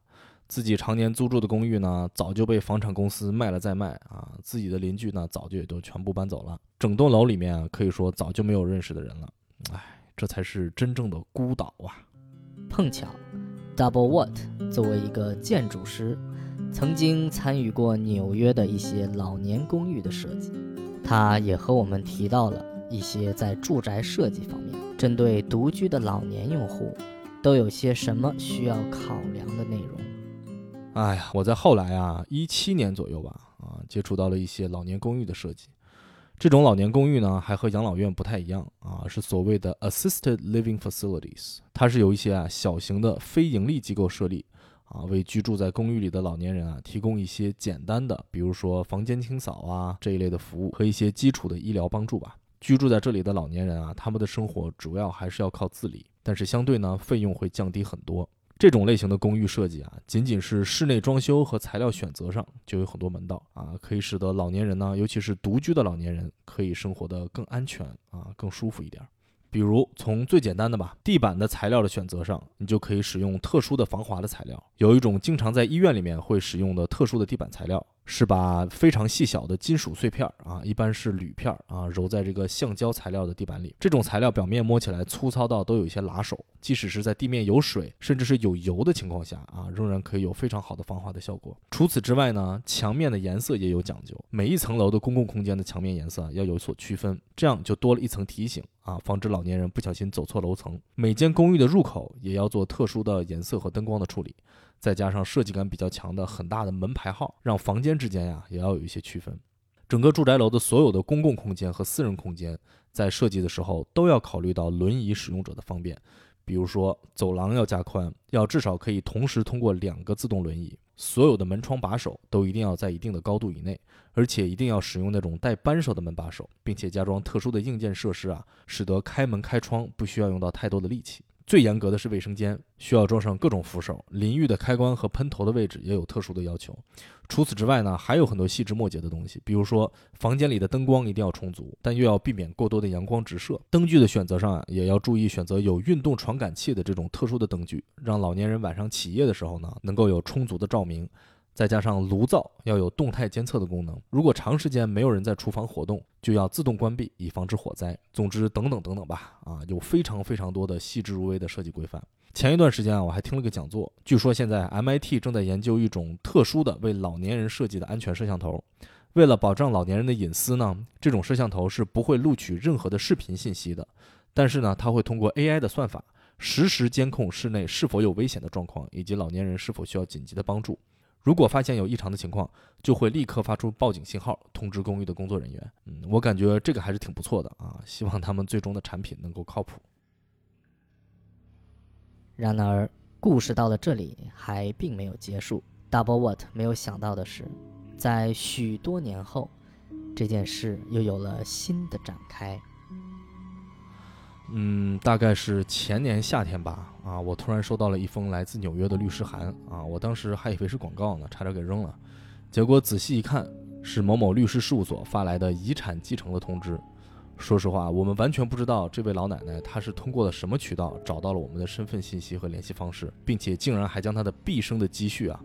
自己常年租住的公寓呢，早就被房产公司卖了再卖啊！自己的邻居呢，早就也都全部搬走了。整栋楼里面啊，可以说早就没有认识的人了。哎，这才是真正的孤岛啊！碰巧，Double What 作为一个建筑师，曾经参与过纽约的一些老年公寓的设计。他也和我们提到了一些在住宅设计方面，针对独居的老年用户，都有些什么需要考量的内容。哎呀，我在后来啊，一七年左右吧，啊，接触到了一些老年公寓的设计。这种老年公寓呢，还和养老院不太一样啊，是所谓的 assisted living facilities。它是由一些啊小型的非盈利机构设立，啊，为居住在公寓里的老年人啊提供一些简单的，比如说房间清扫啊这一类的服务和一些基础的医疗帮助吧。居住在这里的老年人啊，他们的生活主要还是要靠自理，但是相对呢，费用会降低很多。这种类型的公寓设计啊，仅仅是室内装修和材料选择上就有很多门道啊，可以使得老年人呢，尤其是独居的老年人，可以生活的更安全啊，更舒服一点。比如从最简单的吧，地板的材料的选择上，你就可以使用特殊的防滑的材料。有一种经常在医院里面会使用的特殊的地板材料是把非常细小的金属碎片儿啊，一般是铝片儿啊，揉在这个橡胶材料的地板里。这种材料表面摸起来粗糙到都有一些拉手，即使是在地面有水甚至是有油的情况下啊，仍然可以有非常好的防滑的效果。除此之外呢，墙面的颜色也有讲究，每一层楼的公共空间的墙面颜色要有所区分，这样就多了一层提醒啊，防止老年人不小心走错楼层。每间公寓的入口也要做特殊的颜色和灯光的处理。再加上设计感比较强的很大的门牌号，让房间之间呀也要有一些区分。整个住宅楼的所有的公共空间和私人空间，在设计的时候都要考虑到轮椅使用者的方便，比如说走廊要加宽，要至少可以同时通过两个自动轮椅。所有的门窗把手都一定要在一定的高度以内，而且一定要使用那种带扳手的门把手，并且加装特殊的硬件设施啊，使得开门开窗不需要用到太多的力气。最严格的是卫生间，需要装上各种扶手，淋浴的开关和喷头的位置也有特殊的要求。除此之外呢，还有很多细枝末节的东西，比如说房间里的灯光一定要充足，但又要避免过多的阳光直射。灯具的选择上啊，也要注意选择有运动传感器的这种特殊的灯具，让老年人晚上起夜的时候呢，能够有充足的照明。再加上炉灶要有动态监测的功能，如果长时间没有人在厨房活动，就要自动关闭，以防止火灾。总之，等等等等吧，啊，有非常非常多的细致入微的设计规范。前一段时间啊，我还听了个讲座，据说现在 MIT 正在研究一种特殊的为老年人设计的安全摄像头。为了保障老年人的隐私呢，这种摄像头是不会录取任何的视频信息的，但是呢，它会通过 AI 的算法，实时监控室内是否有危险的状况，以及老年人是否需要紧急的帮助。如果发现有异常的情况，就会立刻发出报警信号，通知公寓的工作人员。嗯，我感觉这个还是挺不错的啊，希望他们最终的产品能够靠谱。然而，故事到了这里还并没有结束。Double What 没有想到的是，在许多年后，这件事又有了新的展开。嗯，大概是前年夏天吧。啊，我突然收到了一封来自纽约的律师函。啊，我当时还以为是广告呢，差点给扔了。结果仔细一看，是某某律师事务所发来的遗产继承的通知。说实话，我们完全不知道这位老奶奶她是通过了什么渠道找到了我们的身份信息和联系方式，并且竟然还将她的毕生的积蓄啊，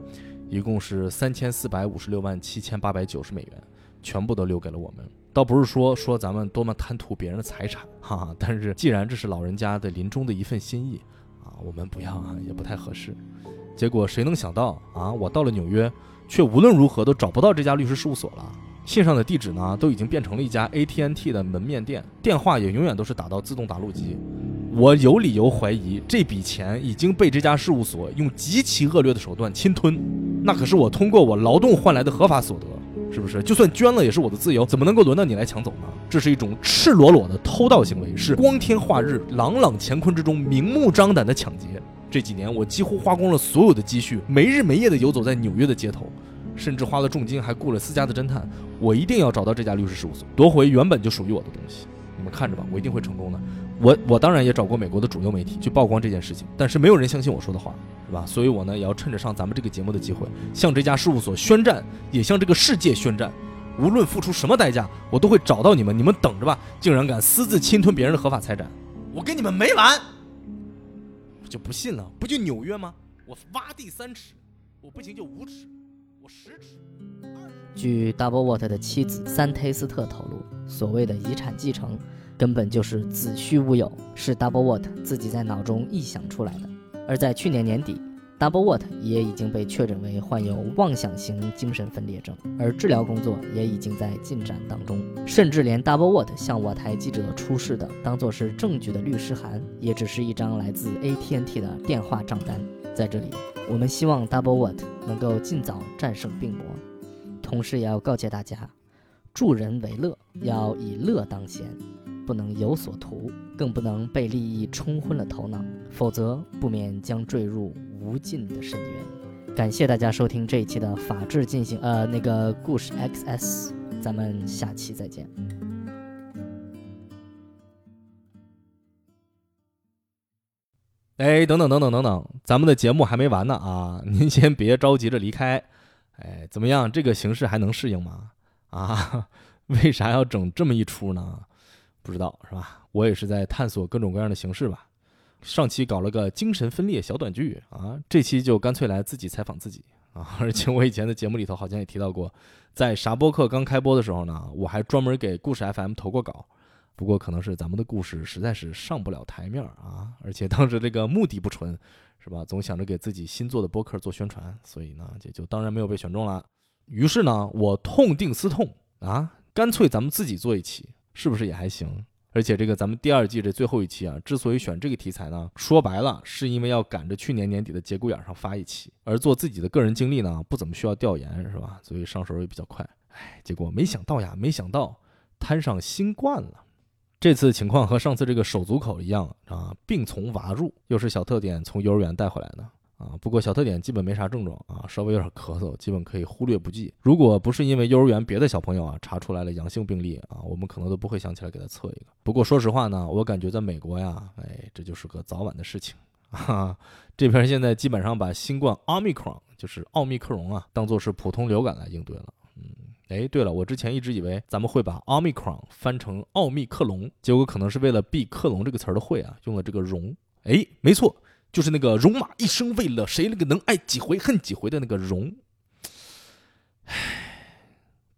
一共是三千四百五十六万七千八百九十美元，全部都留给了我们。倒不是说说咱们多么贪图别人的财产，哈哈。但是既然这是老人家的临终的一份心意，我们不要啊，也不太合适。结果谁能想到啊，我到了纽约，却无论如何都找不到这家律师事务所了。信上的地址呢，都已经变成了一家 ATNT 的门面店，电话也永远都是打到自动打录机。我有理由怀疑这笔钱已经被这家事务所用极其恶劣的手段侵吞，那可是我通过我劳动换来的合法所得。是不是？就算捐了也是我的自由，怎么能够轮到你来抢走呢？这是一种赤裸裸的偷盗行为，是光天化日、朗朗乾坤之中明目张胆的抢劫。这几年我几乎花光了所有的积蓄，没日没夜的游走在纽约的街头，甚至花了重金还雇了私家的侦探。我一定要找到这家律师事务所，夺回原本就属于我的东西。你们看着吧，我一定会成功的。我我当然也找过美国的主流媒体去曝光这件事情，但是没有人相信我说的话，是吧？所以我呢也要趁着上咱们这个节目的机会，向这家事务所宣战，也向这个世界宣战。无论付出什么代价，我都会找到你们。你们等着吧！竟然敢私自侵吞别人的合法财产，我跟你们没完！我就不信了，不就纽约吗？我挖地三尺，我不行就五尺，我十尺。据 Double Watt 的妻子三忒斯特透露，所谓的遗产继承。根本就是子虚乌有，是 Double What 自己在脑中臆想出来的。而在去年年底，Double What 也已经被确诊为患有妄想型精神分裂症，而治疗工作也已经在进展当中。甚至连 Double What 向我台记者出示的当做是证据的律师函，也只是一张来自 AT&T 的电话账单。在这里，我们希望 Double What 能够尽早战胜病魔，同时也要告诫大家，助人为乐，要以乐当先。不能有所图，更不能被利益冲昏了头脑，否则不免将坠入无尽的深渊。感谢大家收听这一期的法治进行，呃，那个故事 XS，咱们下期再见。哎，等等等等等等，咱们的节目还没完呢啊！您先别着急着离开。哎，怎么样？这个形式还能适应吗？啊，为啥要整这么一出呢？不知道是吧？我也是在探索各种各样的形式吧。上期搞了个精神分裂小短剧啊，这期就干脆来自己采访自己啊！而且我以前的节目里头好像也提到过，在啥播客刚开播的时候呢，我还专门给故事 FM 投过稿。不过可能是咱们的故事实在是上不了台面啊，而且当时这个目的不纯，是吧？总想着给自己新做的播客做宣传，所以呢，也就当然没有被选中了。于是呢，我痛定思痛啊，干脆咱们自己做一期，是不是也还行？而且这个咱们第二季这最后一期啊，之所以选这个题材呢，说白了是因为要赶着去年年底的节骨眼上发一期，而做自己的个人经历呢，不怎么需要调研，是吧？所以上手也比较快。哎，结果没想到呀，没想到摊上新冠了。这次情况和上次这个手足口一样啊，病从娃入，又是小特点从幼儿园带回来的啊。不过小特点基本没啥症状啊，稍微有点咳嗽，基本可以忽略不计。如果不是因为幼儿园别的小朋友啊查出来了阳性病例啊，我们可能都不会想起来给他测一个。不过说实话呢，我感觉在美国呀，哎，这就是个早晚的事情啊。这边现在基本上把新冠奥密克戎，就是奥密克戎啊，当做是普通流感来应对了。嗯哎，对了，我之前一直以为咱们会把 omicron 翻成奥密克戎，结果可能是为了避克隆这个词儿的讳啊，用了这个戎。哎，没错，就是那个戎马一生为了谁那个能爱几回恨几回的那个戎。唉，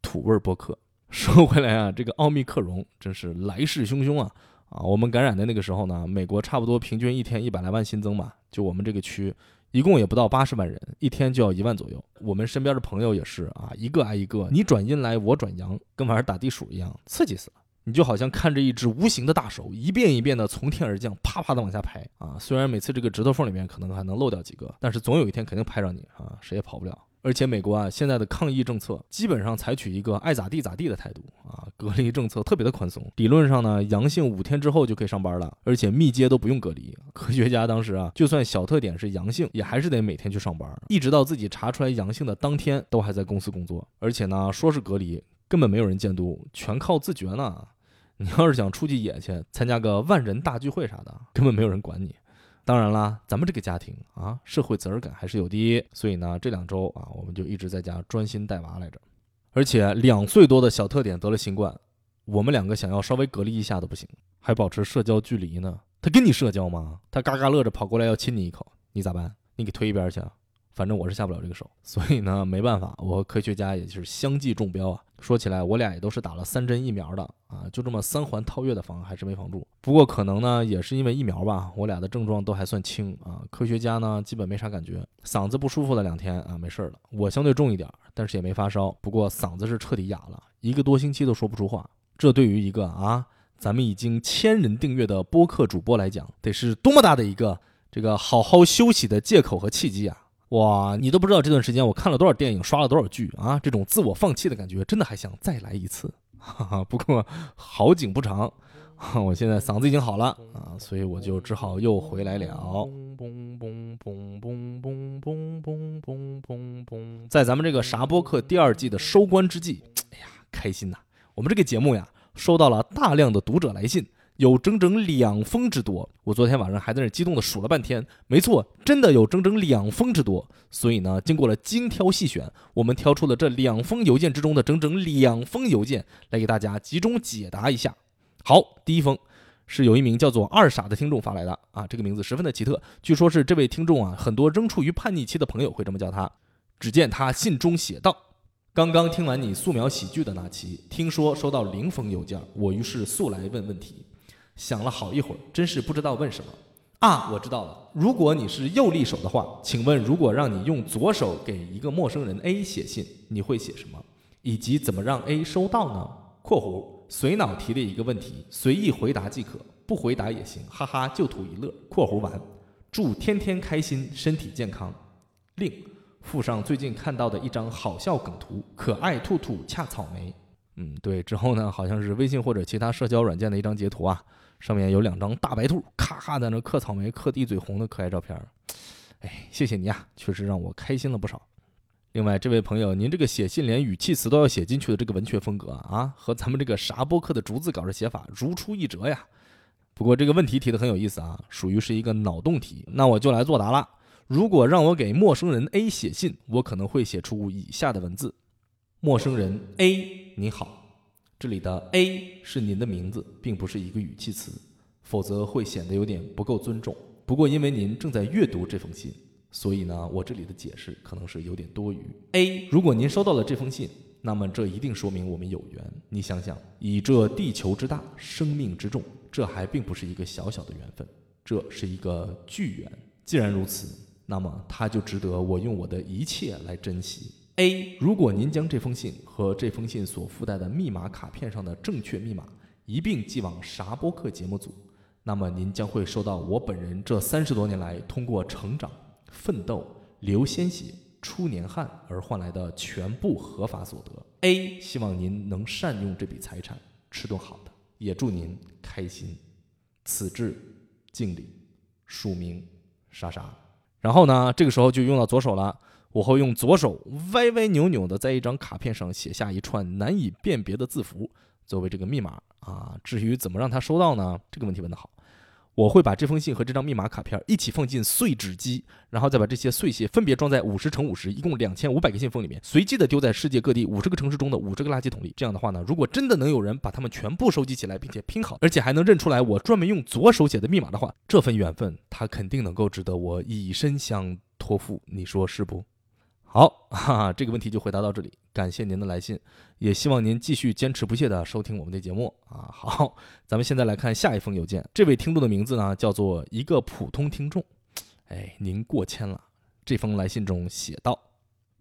土味博客。说回来啊，这个奥密克戎真是来势汹汹啊！啊，我们感染的那个时候呢，美国差不多平均一天一百来万新增吧，就我们这个区。一共也不到八十万人，一天就要一万左右。我们身边的朋友也是啊，一个挨一个，你转阴来我转阳，跟玩打地鼠一样，刺激死了。你就好像看着一只无形的大手一遍一遍的从天而降，啪啪的往下拍啊。虽然每次这个指头缝里面可能还能漏掉几个，但是总有一天肯定拍着你啊，谁也跑不了。而且美国啊，现在的抗疫政策基本上采取一个爱咋地咋地的态度啊，隔离政策特别的宽松。理论上呢，阳性五天之后就可以上班了，而且密接都不用隔离。科学家当时啊，就算小特点是阳性，也还是得每天去上班，一直到自己查出来阳性的当天都还在公司工作。而且呢，说是隔离，根本没有人监督，全靠自觉呢。你要是想出去野去，参加个万人大聚会啥的，根本没有人管你。当然啦，咱们这个家庭啊，社会责任感还是有的，所以呢，这两周啊，我们就一直在家专心带娃来着。而且两岁多的小特点得了新冠，我们两个想要稍微隔离一下都不行，还保持社交距离呢。他跟你社交吗？他嘎嘎乐着跑过来要亲你一口，你咋办？你给推一边去。反正我是下不了这个手，所以呢，没办法，我和科学家也就是相继中标啊。说起来，我俩也都是打了三针疫苗的啊，就这么三环套月的防还是没防住。不过可能呢，也是因为疫苗吧，我俩的症状都还算轻啊。科学家呢，基本没啥感觉，嗓子不舒服了两天啊，没事了。我相对重一点，但是也没发烧，不过嗓子是彻底哑了，一个多星期都说不出话。这对于一个啊，咱们已经千人订阅的播客主播来讲，得是多么大的一个这个好好休息的借口和契机啊！哇，你都不知道这段时间我看了多少电影，刷了多少剧啊！这种自我放弃的感觉，真的还想再来一次。哈哈，不过好景不长，我现在嗓子已经好了啊，所以我就只好又回来了。在咱们这个啥播客第二季的收官之际，哎呀，开心呐！我们这个节目呀，收到了大量的读者来信。有整整两封之多，我昨天晚上还在那激动的数了半天。没错，真的有整整两封之多。所以呢，经过了精挑细选，我们挑出了这两封邮件之中的整整两封邮件，来给大家集中解答一下。好，第一封是有一名叫做二傻的听众发来的啊，这个名字十分的奇特，据说是这位听众啊，很多仍处于叛逆期的朋友会这么叫他。只见他信中写道：“刚刚听完你素描喜剧的那期，听说收到零封邮件，我于是速来问问题。”想了好一会儿，真是不知道问什么啊！我知道了，如果你是右利手的话，请问如果让你用左手给一个陌生人 A 写信，你会写什么？以及怎么让 A 收到呢？（括弧随脑提的一个问题，随意回答即可，不回答也行，哈哈，就图一乐。）（括弧完）祝天天开心，身体健康。另附上最近看到的一张好笑梗图，可爱兔兔恰草莓。嗯，对，之后呢，好像是微信或者其他社交软件的一张截图啊。上面有两张大白兔，咔咔在那嗑草莓，嗑一嘴红的可爱照片哎，谢谢你啊，确实让我开心了不少。另外，这位朋友，您这个写信连语气词都要写进去的这个文学风格啊，和咱们这个啥播客的逐字稿的写法如出一辙呀。不过这个问题提的很有意思啊，属于是一个脑洞题。那我就来作答了。如果让我给陌生人 A 写信，我可能会写出以下的文字：陌生人 A，你好。这里的 A 是您的名字，并不是一个语气词，否则会显得有点不够尊重。不过因为您正在阅读这封信，所以呢，我这里的解释可能是有点多余。A，如果您收到了这封信，那么这一定说明我们有缘。你想想，以这地球之大，生命之重，这还并不是一个小小的缘分，这是一个巨缘。既然如此，那么它就值得我用我的一切来珍惜。A，如果您将这封信和这封信所附带的密码卡片上的正确密码一并寄往啥播客节目组，那么您将会收到我本人这三十多年来通过成长、奋斗、流鲜血、出年汗而换来的全部合法所得。A，希望您能善用这笔财产，吃顿好的，也祝您开心。此致敬礼，署名莎莎。然后呢，这个时候就用到左手了。我会用左手歪歪扭扭的在一张卡片上写下一串难以辨别的字符，作为这个密码啊。至于怎么让他收到呢？这个问题问得好。我会把这封信和这张密码卡片一起放进碎纸机，然后再把这些碎屑分别装在五十乘五十，一共两千五百个信封里面，随机的丢在世界各地五十个城市中的五十个垃圾桶里。这样的话呢，如果真的能有人把它们全部收集起来，并且拼好，而且还能认出来我专门用左手写的密码的话，这份缘分他肯定能够值得我以身相托付。你说是不？好，哈哈，这个问题就回答到这里。感谢您的来信，也希望您继续坚持不懈地收听我们的节目啊。好，咱们现在来看下一封邮件。这位听众的名字呢，叫做一个普通听众。哎，您过谦了。这封来信中写道：“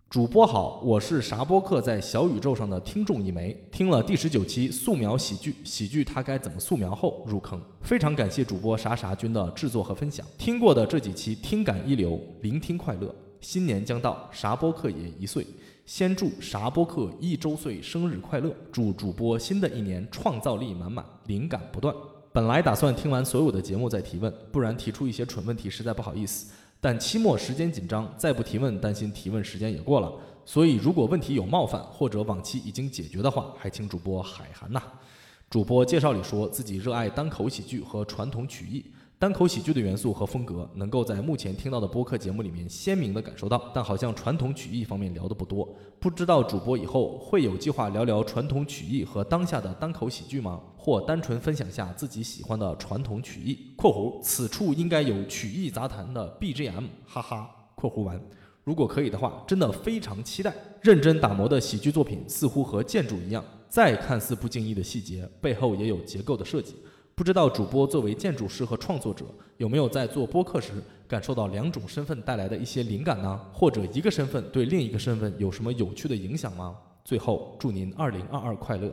主播好，我是啥播客在小宇宙上的听众一枚，听了第十九期素描喜剧，喜剧他该怎么素描后入坑，非常感谢主播啥啥君的制作和分享。听过的这几期听感一流，聆听快乐。”新年将到，啥播客也一岁，先祝啥播客一周岁生日快乐！祝主播新的一年创造力满满，灵感不断。本来打算听完所有的节目再提问，不然提出一些蠢问题实在不好意思。但期末时间紧张，再不提问，担心提问时间也过了。所以如果问题有冒犯或者往期已经解决的话，还请主播海涵呐。主播介绍里说自己热爱单口喜剧和传统曲艺。单口喜剧的元素和风格能够在目前听到的播客节目里面鲜明地感受到，但好像传统曲艺方面聊的不多。不知道主播以后会有计划聊聊传统曲艺和当下的单口喜剧吗？或单纯分享下自己喜欢的传统曲艺（括弧此处应该有曲艺杂谈的 BGM），哈哈（括弧完）。如果可以的话，真的非常期待。认真打磨的喜剧作品似乎和建筑一样，再看似不经意的细节背后也有结构的设计。不知道主播作为建筑师和创作者，有没有在做播客时感受到两种身份带来的一些灵感呢？或者一个身份对另一个身份有什么有趣的影响吗？最后祝您二零二二快乐，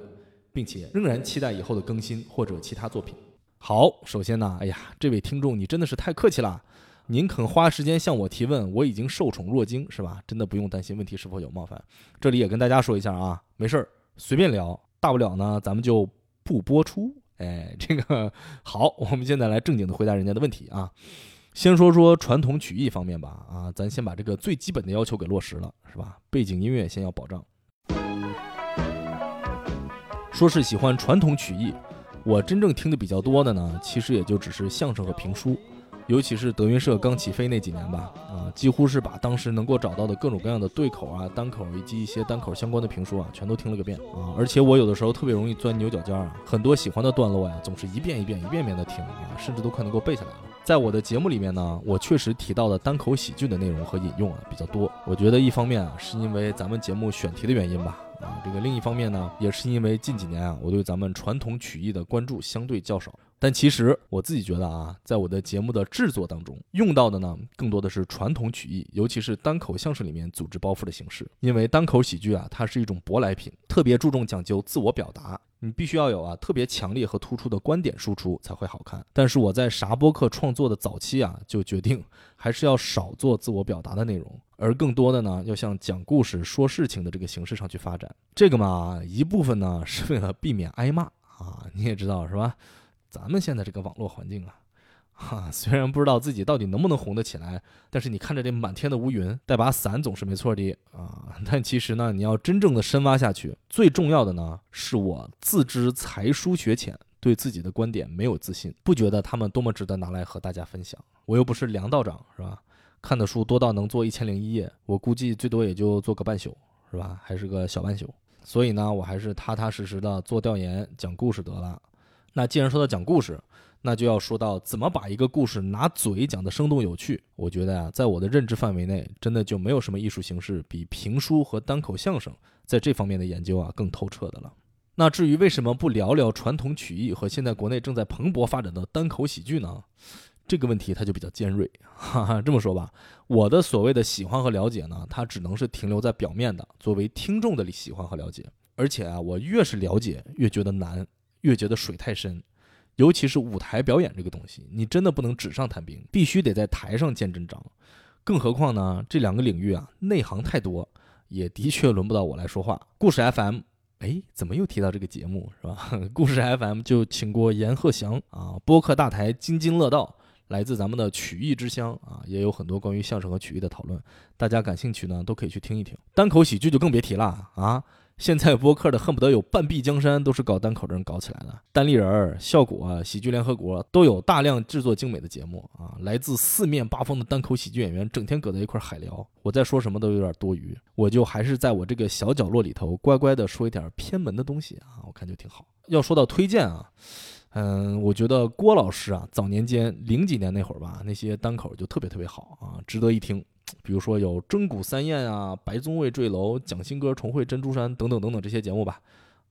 并且仍然期待以后的更新或者其他作品。好，首先呢，哎呀，这位听众你真的是太客气了，您肯花时间向我提问，我已经受宠若惊，是吧？真的不用担心问题是否有冒犯。这里也跟大家说一下啊，没事儿，随便聊，大不了呢，咱们就不播出。哎，这个好，我们现在来正经的回答人家的问题啊。先说说传统曲艺方面吧，啊，咱先把这个最基本的要求给落实了，是吧？背景音乐先要保障。说是喜欢传统曲艺，我真正听的比较多的呢，其实也就只是相声和评书。尤其是德云社刚起飞那几年吧，啊，几乎是把当时能够找到的各种各样的对口啊、单口以及一些单口相关的评书啊，全都听了个遍啊。而且我有的时候特别容易钻牛角尖啊，很多喜欢的段落呀，总是一遍一遍、一遍遍的听啊，甚至都快能够背下来了。在我的节目里面呢，我确实提到的单口喜剧的内容和引用啊比较多。我觉得一方面啊，是因为咱们节目选题的原因吧。啊，这个另一方面呢，也是因为近几年啊，我对咱们传统曲艺的关注相对较少。但其实我自己觉得啊，在我的节目的制作当中，用到的呢，更多的是传统曲艺，尤其是单口相声里面组织包袱的形式。因为单口喜剧啊，它是一种舶来品，特别注重讲究自我表达。你必须要有啊特别强烈和突出的观点输出才会好看。但是我在啥播客创作的早期啊，就决定还是要少做自我表达的内容，而更多的呢，要向讲故事、说事情的这个形式上去发展。这个嘛，一部分呢是为了避免挨骂啊，你也知道是吧？咱们现在这个网络环境啊。哈，虽然不知道自己到底能不能红得起来，但是你看着这满天的乌云，带把伞总是没错的啊。但其实呢，你要真正的深挖下去，最重要的呢，是我自知才疏学浅，对自己的观点没有自信，不觉得他们多么值得拿来和大家分享。我又不是梁道长，是吧？看的书多到能做一千零一夜，我估计最多也就做个半宿，是吧？还是个小半宿。所以呢，我还是踏踏实实的做调研、讲故事得了。那既然说到讲故事，那就要说到怎么把一个故事拿嘴讲得生动有趣。我觉得呀、在我的认知范围内，真的就没有什么艺术形式比评书和单口相声在这方面的研究啊更透彻的了。那至于为什么不聊聊传统曲艺和现在国内正在蓬勃发展的单口喜剧呢？这个问题它就比较尖锐，哈哈。这么说吧，我的所谓的喜欢和了解呢，它只能是停留在表面的，作为听众的喜欢和了解。而且啊，我越是了解，越觉得难，越觉得水太深。尤其是舞台表演这个东西，你真的不能纸上谈兵，必须得在台上见真章。更何况呢，这两个领域啊，内行太多，也的确轮不到我来说话。故事 FM，哎，怎么又提到这个节目是吧？故事 FM 就请过阎鹤祥啊，播客大台津津乐道，来自咱们的曲艺之乡啊，也有很多关于相声和曲艺的讨论，大家感兴趣呢，都可以去听一听。单口喜剧就更别提了啊。现在播客的恨不得有半壁江山都是搞单口的人搞起来的，单立人儿、效果、喜剧联合国都有大量制作精美的节目啊，来自四面八方的单口喜剧演员整天搁在一块儿海聊，我再说什么都有点多余，我就还是在我这个小角落里头乖乖的说一点偏门的东西啊，我看就挺好。要说到推荐啊，嗯，我觉得郭老师啊，早年间零几年那会儿吧，那些单口就特别特别好啊，值得一听。比如说有真骨三燕啊、白宗卫坠楼、蒋新歌重会珍珠山等等等等这些节目吧，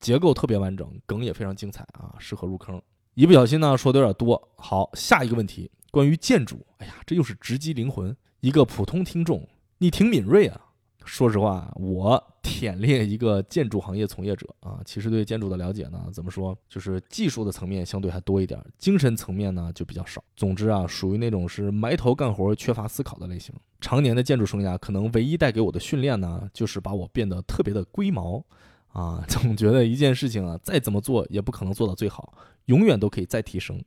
结构特别完整，梗也非常精彩啊，适合入坑。一不小心呢说的有点多，好，下一个问题关于建筑，哎呀，这又是直击灵魂。一个普通听众，你挺敏锐啊。说实话，我忝列一个建筑行业从业者啊，其实对建筑的了解呢，怎么说，就是技术的层面相对还多一点，精神层面呢就比较少。总之啊，属于那种是埋头干活、缺乏思考的类型。常年的建筑生涯，可能唯一带给我的训练呢，就是把我变得特别的龟毛啊，总觉得一件事情啊，再怎么做也不可能做到最好，永远都可以再提升。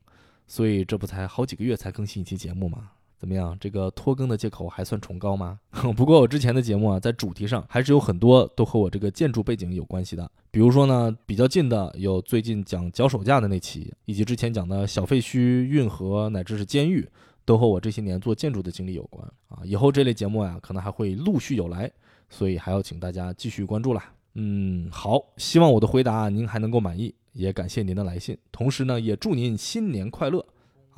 所以这不才好几个月才更新一期节目吗？怎么样？这个拖更的借口还算崇高吗？不过我之前的节目啊，在主题上还是有很多都和我这个建筑背景有关系的。比如说呢，比较近的有最近讲脚手架的那期，以及之前讲的小废墟、运河乃至是监狱，都和我这些年做建筑的经历有关啊。以后这类节目呀，可能还会陆续有来，所以还要请大家继续关注啦。嗯，好，希望我的回答您还能够满意，也感谢您的来信，同时呢，也祝您新年快乐。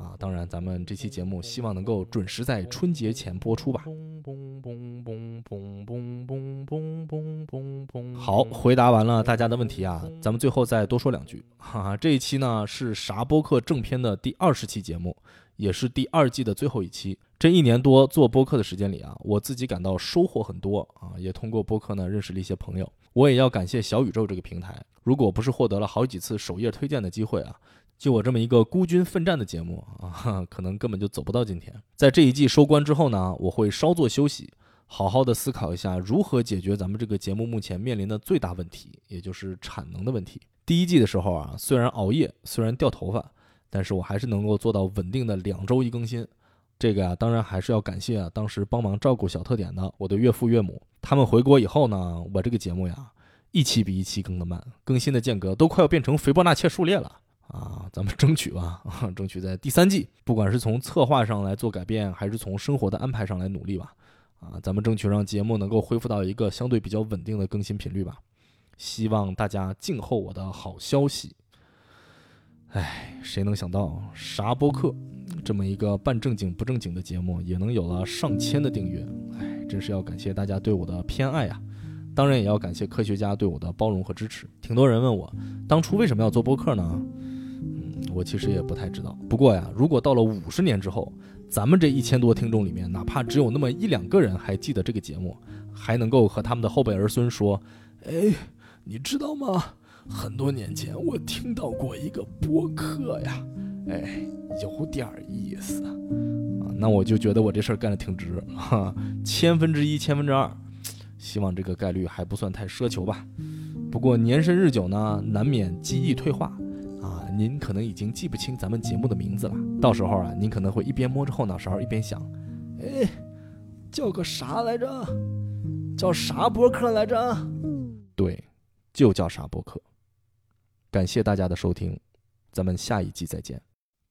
啊，当然，咱们这期节目希望能够准时在春节前播出吧。好，回答完了大家的问题啊，咱们最后再多说两句。哈哈，这一期呢是啥播客正片的第二十期节目，也是第二季的最后一期。这一年多做播客的时间里啊，我自己感到收获很多啊，也通过播客呢认识了一些朋友。我也要感谢小宇宙这个平台，如果不是获得了好几次首页推荐的机会啊。就我这么一个孤军奋战的节目啊，可能根本就走不到今天。在这一季收官之后呢，我会稍作休息，好好的思考一下如何解决咱们这个节目目前面临的最大问题，也就是产能的问题。第一季的时候啊，虽然熬夜，虽然掉头发，但是我还是能够做到稳定的两周一更新。这个啊，当然还是要感谢啊，当时帮忙照顾小特点的我的岳父岳母。他们回国以后呢，我这个节目呀，一期比一期更的慢，更新的间隔都快要变成斐波那契数列了。咱们争取吧，争取在第三季，不管是从策划上来做改变，还是从生活的安排上来努力吧。啊，咱们争取让节目能够恢复到一个相对比较稳定的更新频率吧。希望大家静候我的好消息。哎，谁能想到啥播客这么一个半正经不正经的节目，也能有了上千的订阅？哎，真是要感谢大家对我的偏爱呀！当然也要感谢科学家对我的包容和支持。挺多人问我，当初为什么要做播客呢？我其实也不太知道。不过呀，如果到了五十年之后，咱们这一千多听众里面，哪怕只有那么一两个人还记得这个节目，还能够和他们的后辈儿孙说：“哎，你知道吗？很多年前我听到过一个播客呀，哎，有点意思啊。”那我就觉得我这事儿干得挺值，哈，千分之一，千分之二。希望这个概率还不算太奢求吧。不过年深日久呢，难免记忆退化。您可能已经记不清咱们节目的名字了。到时候啊，您可能会一边摸着后脑勺，一边想：哎，叫个啥来着？叫啥博客来着？对，就叫啥博客。感谢大家的收听，咱们下一季再见。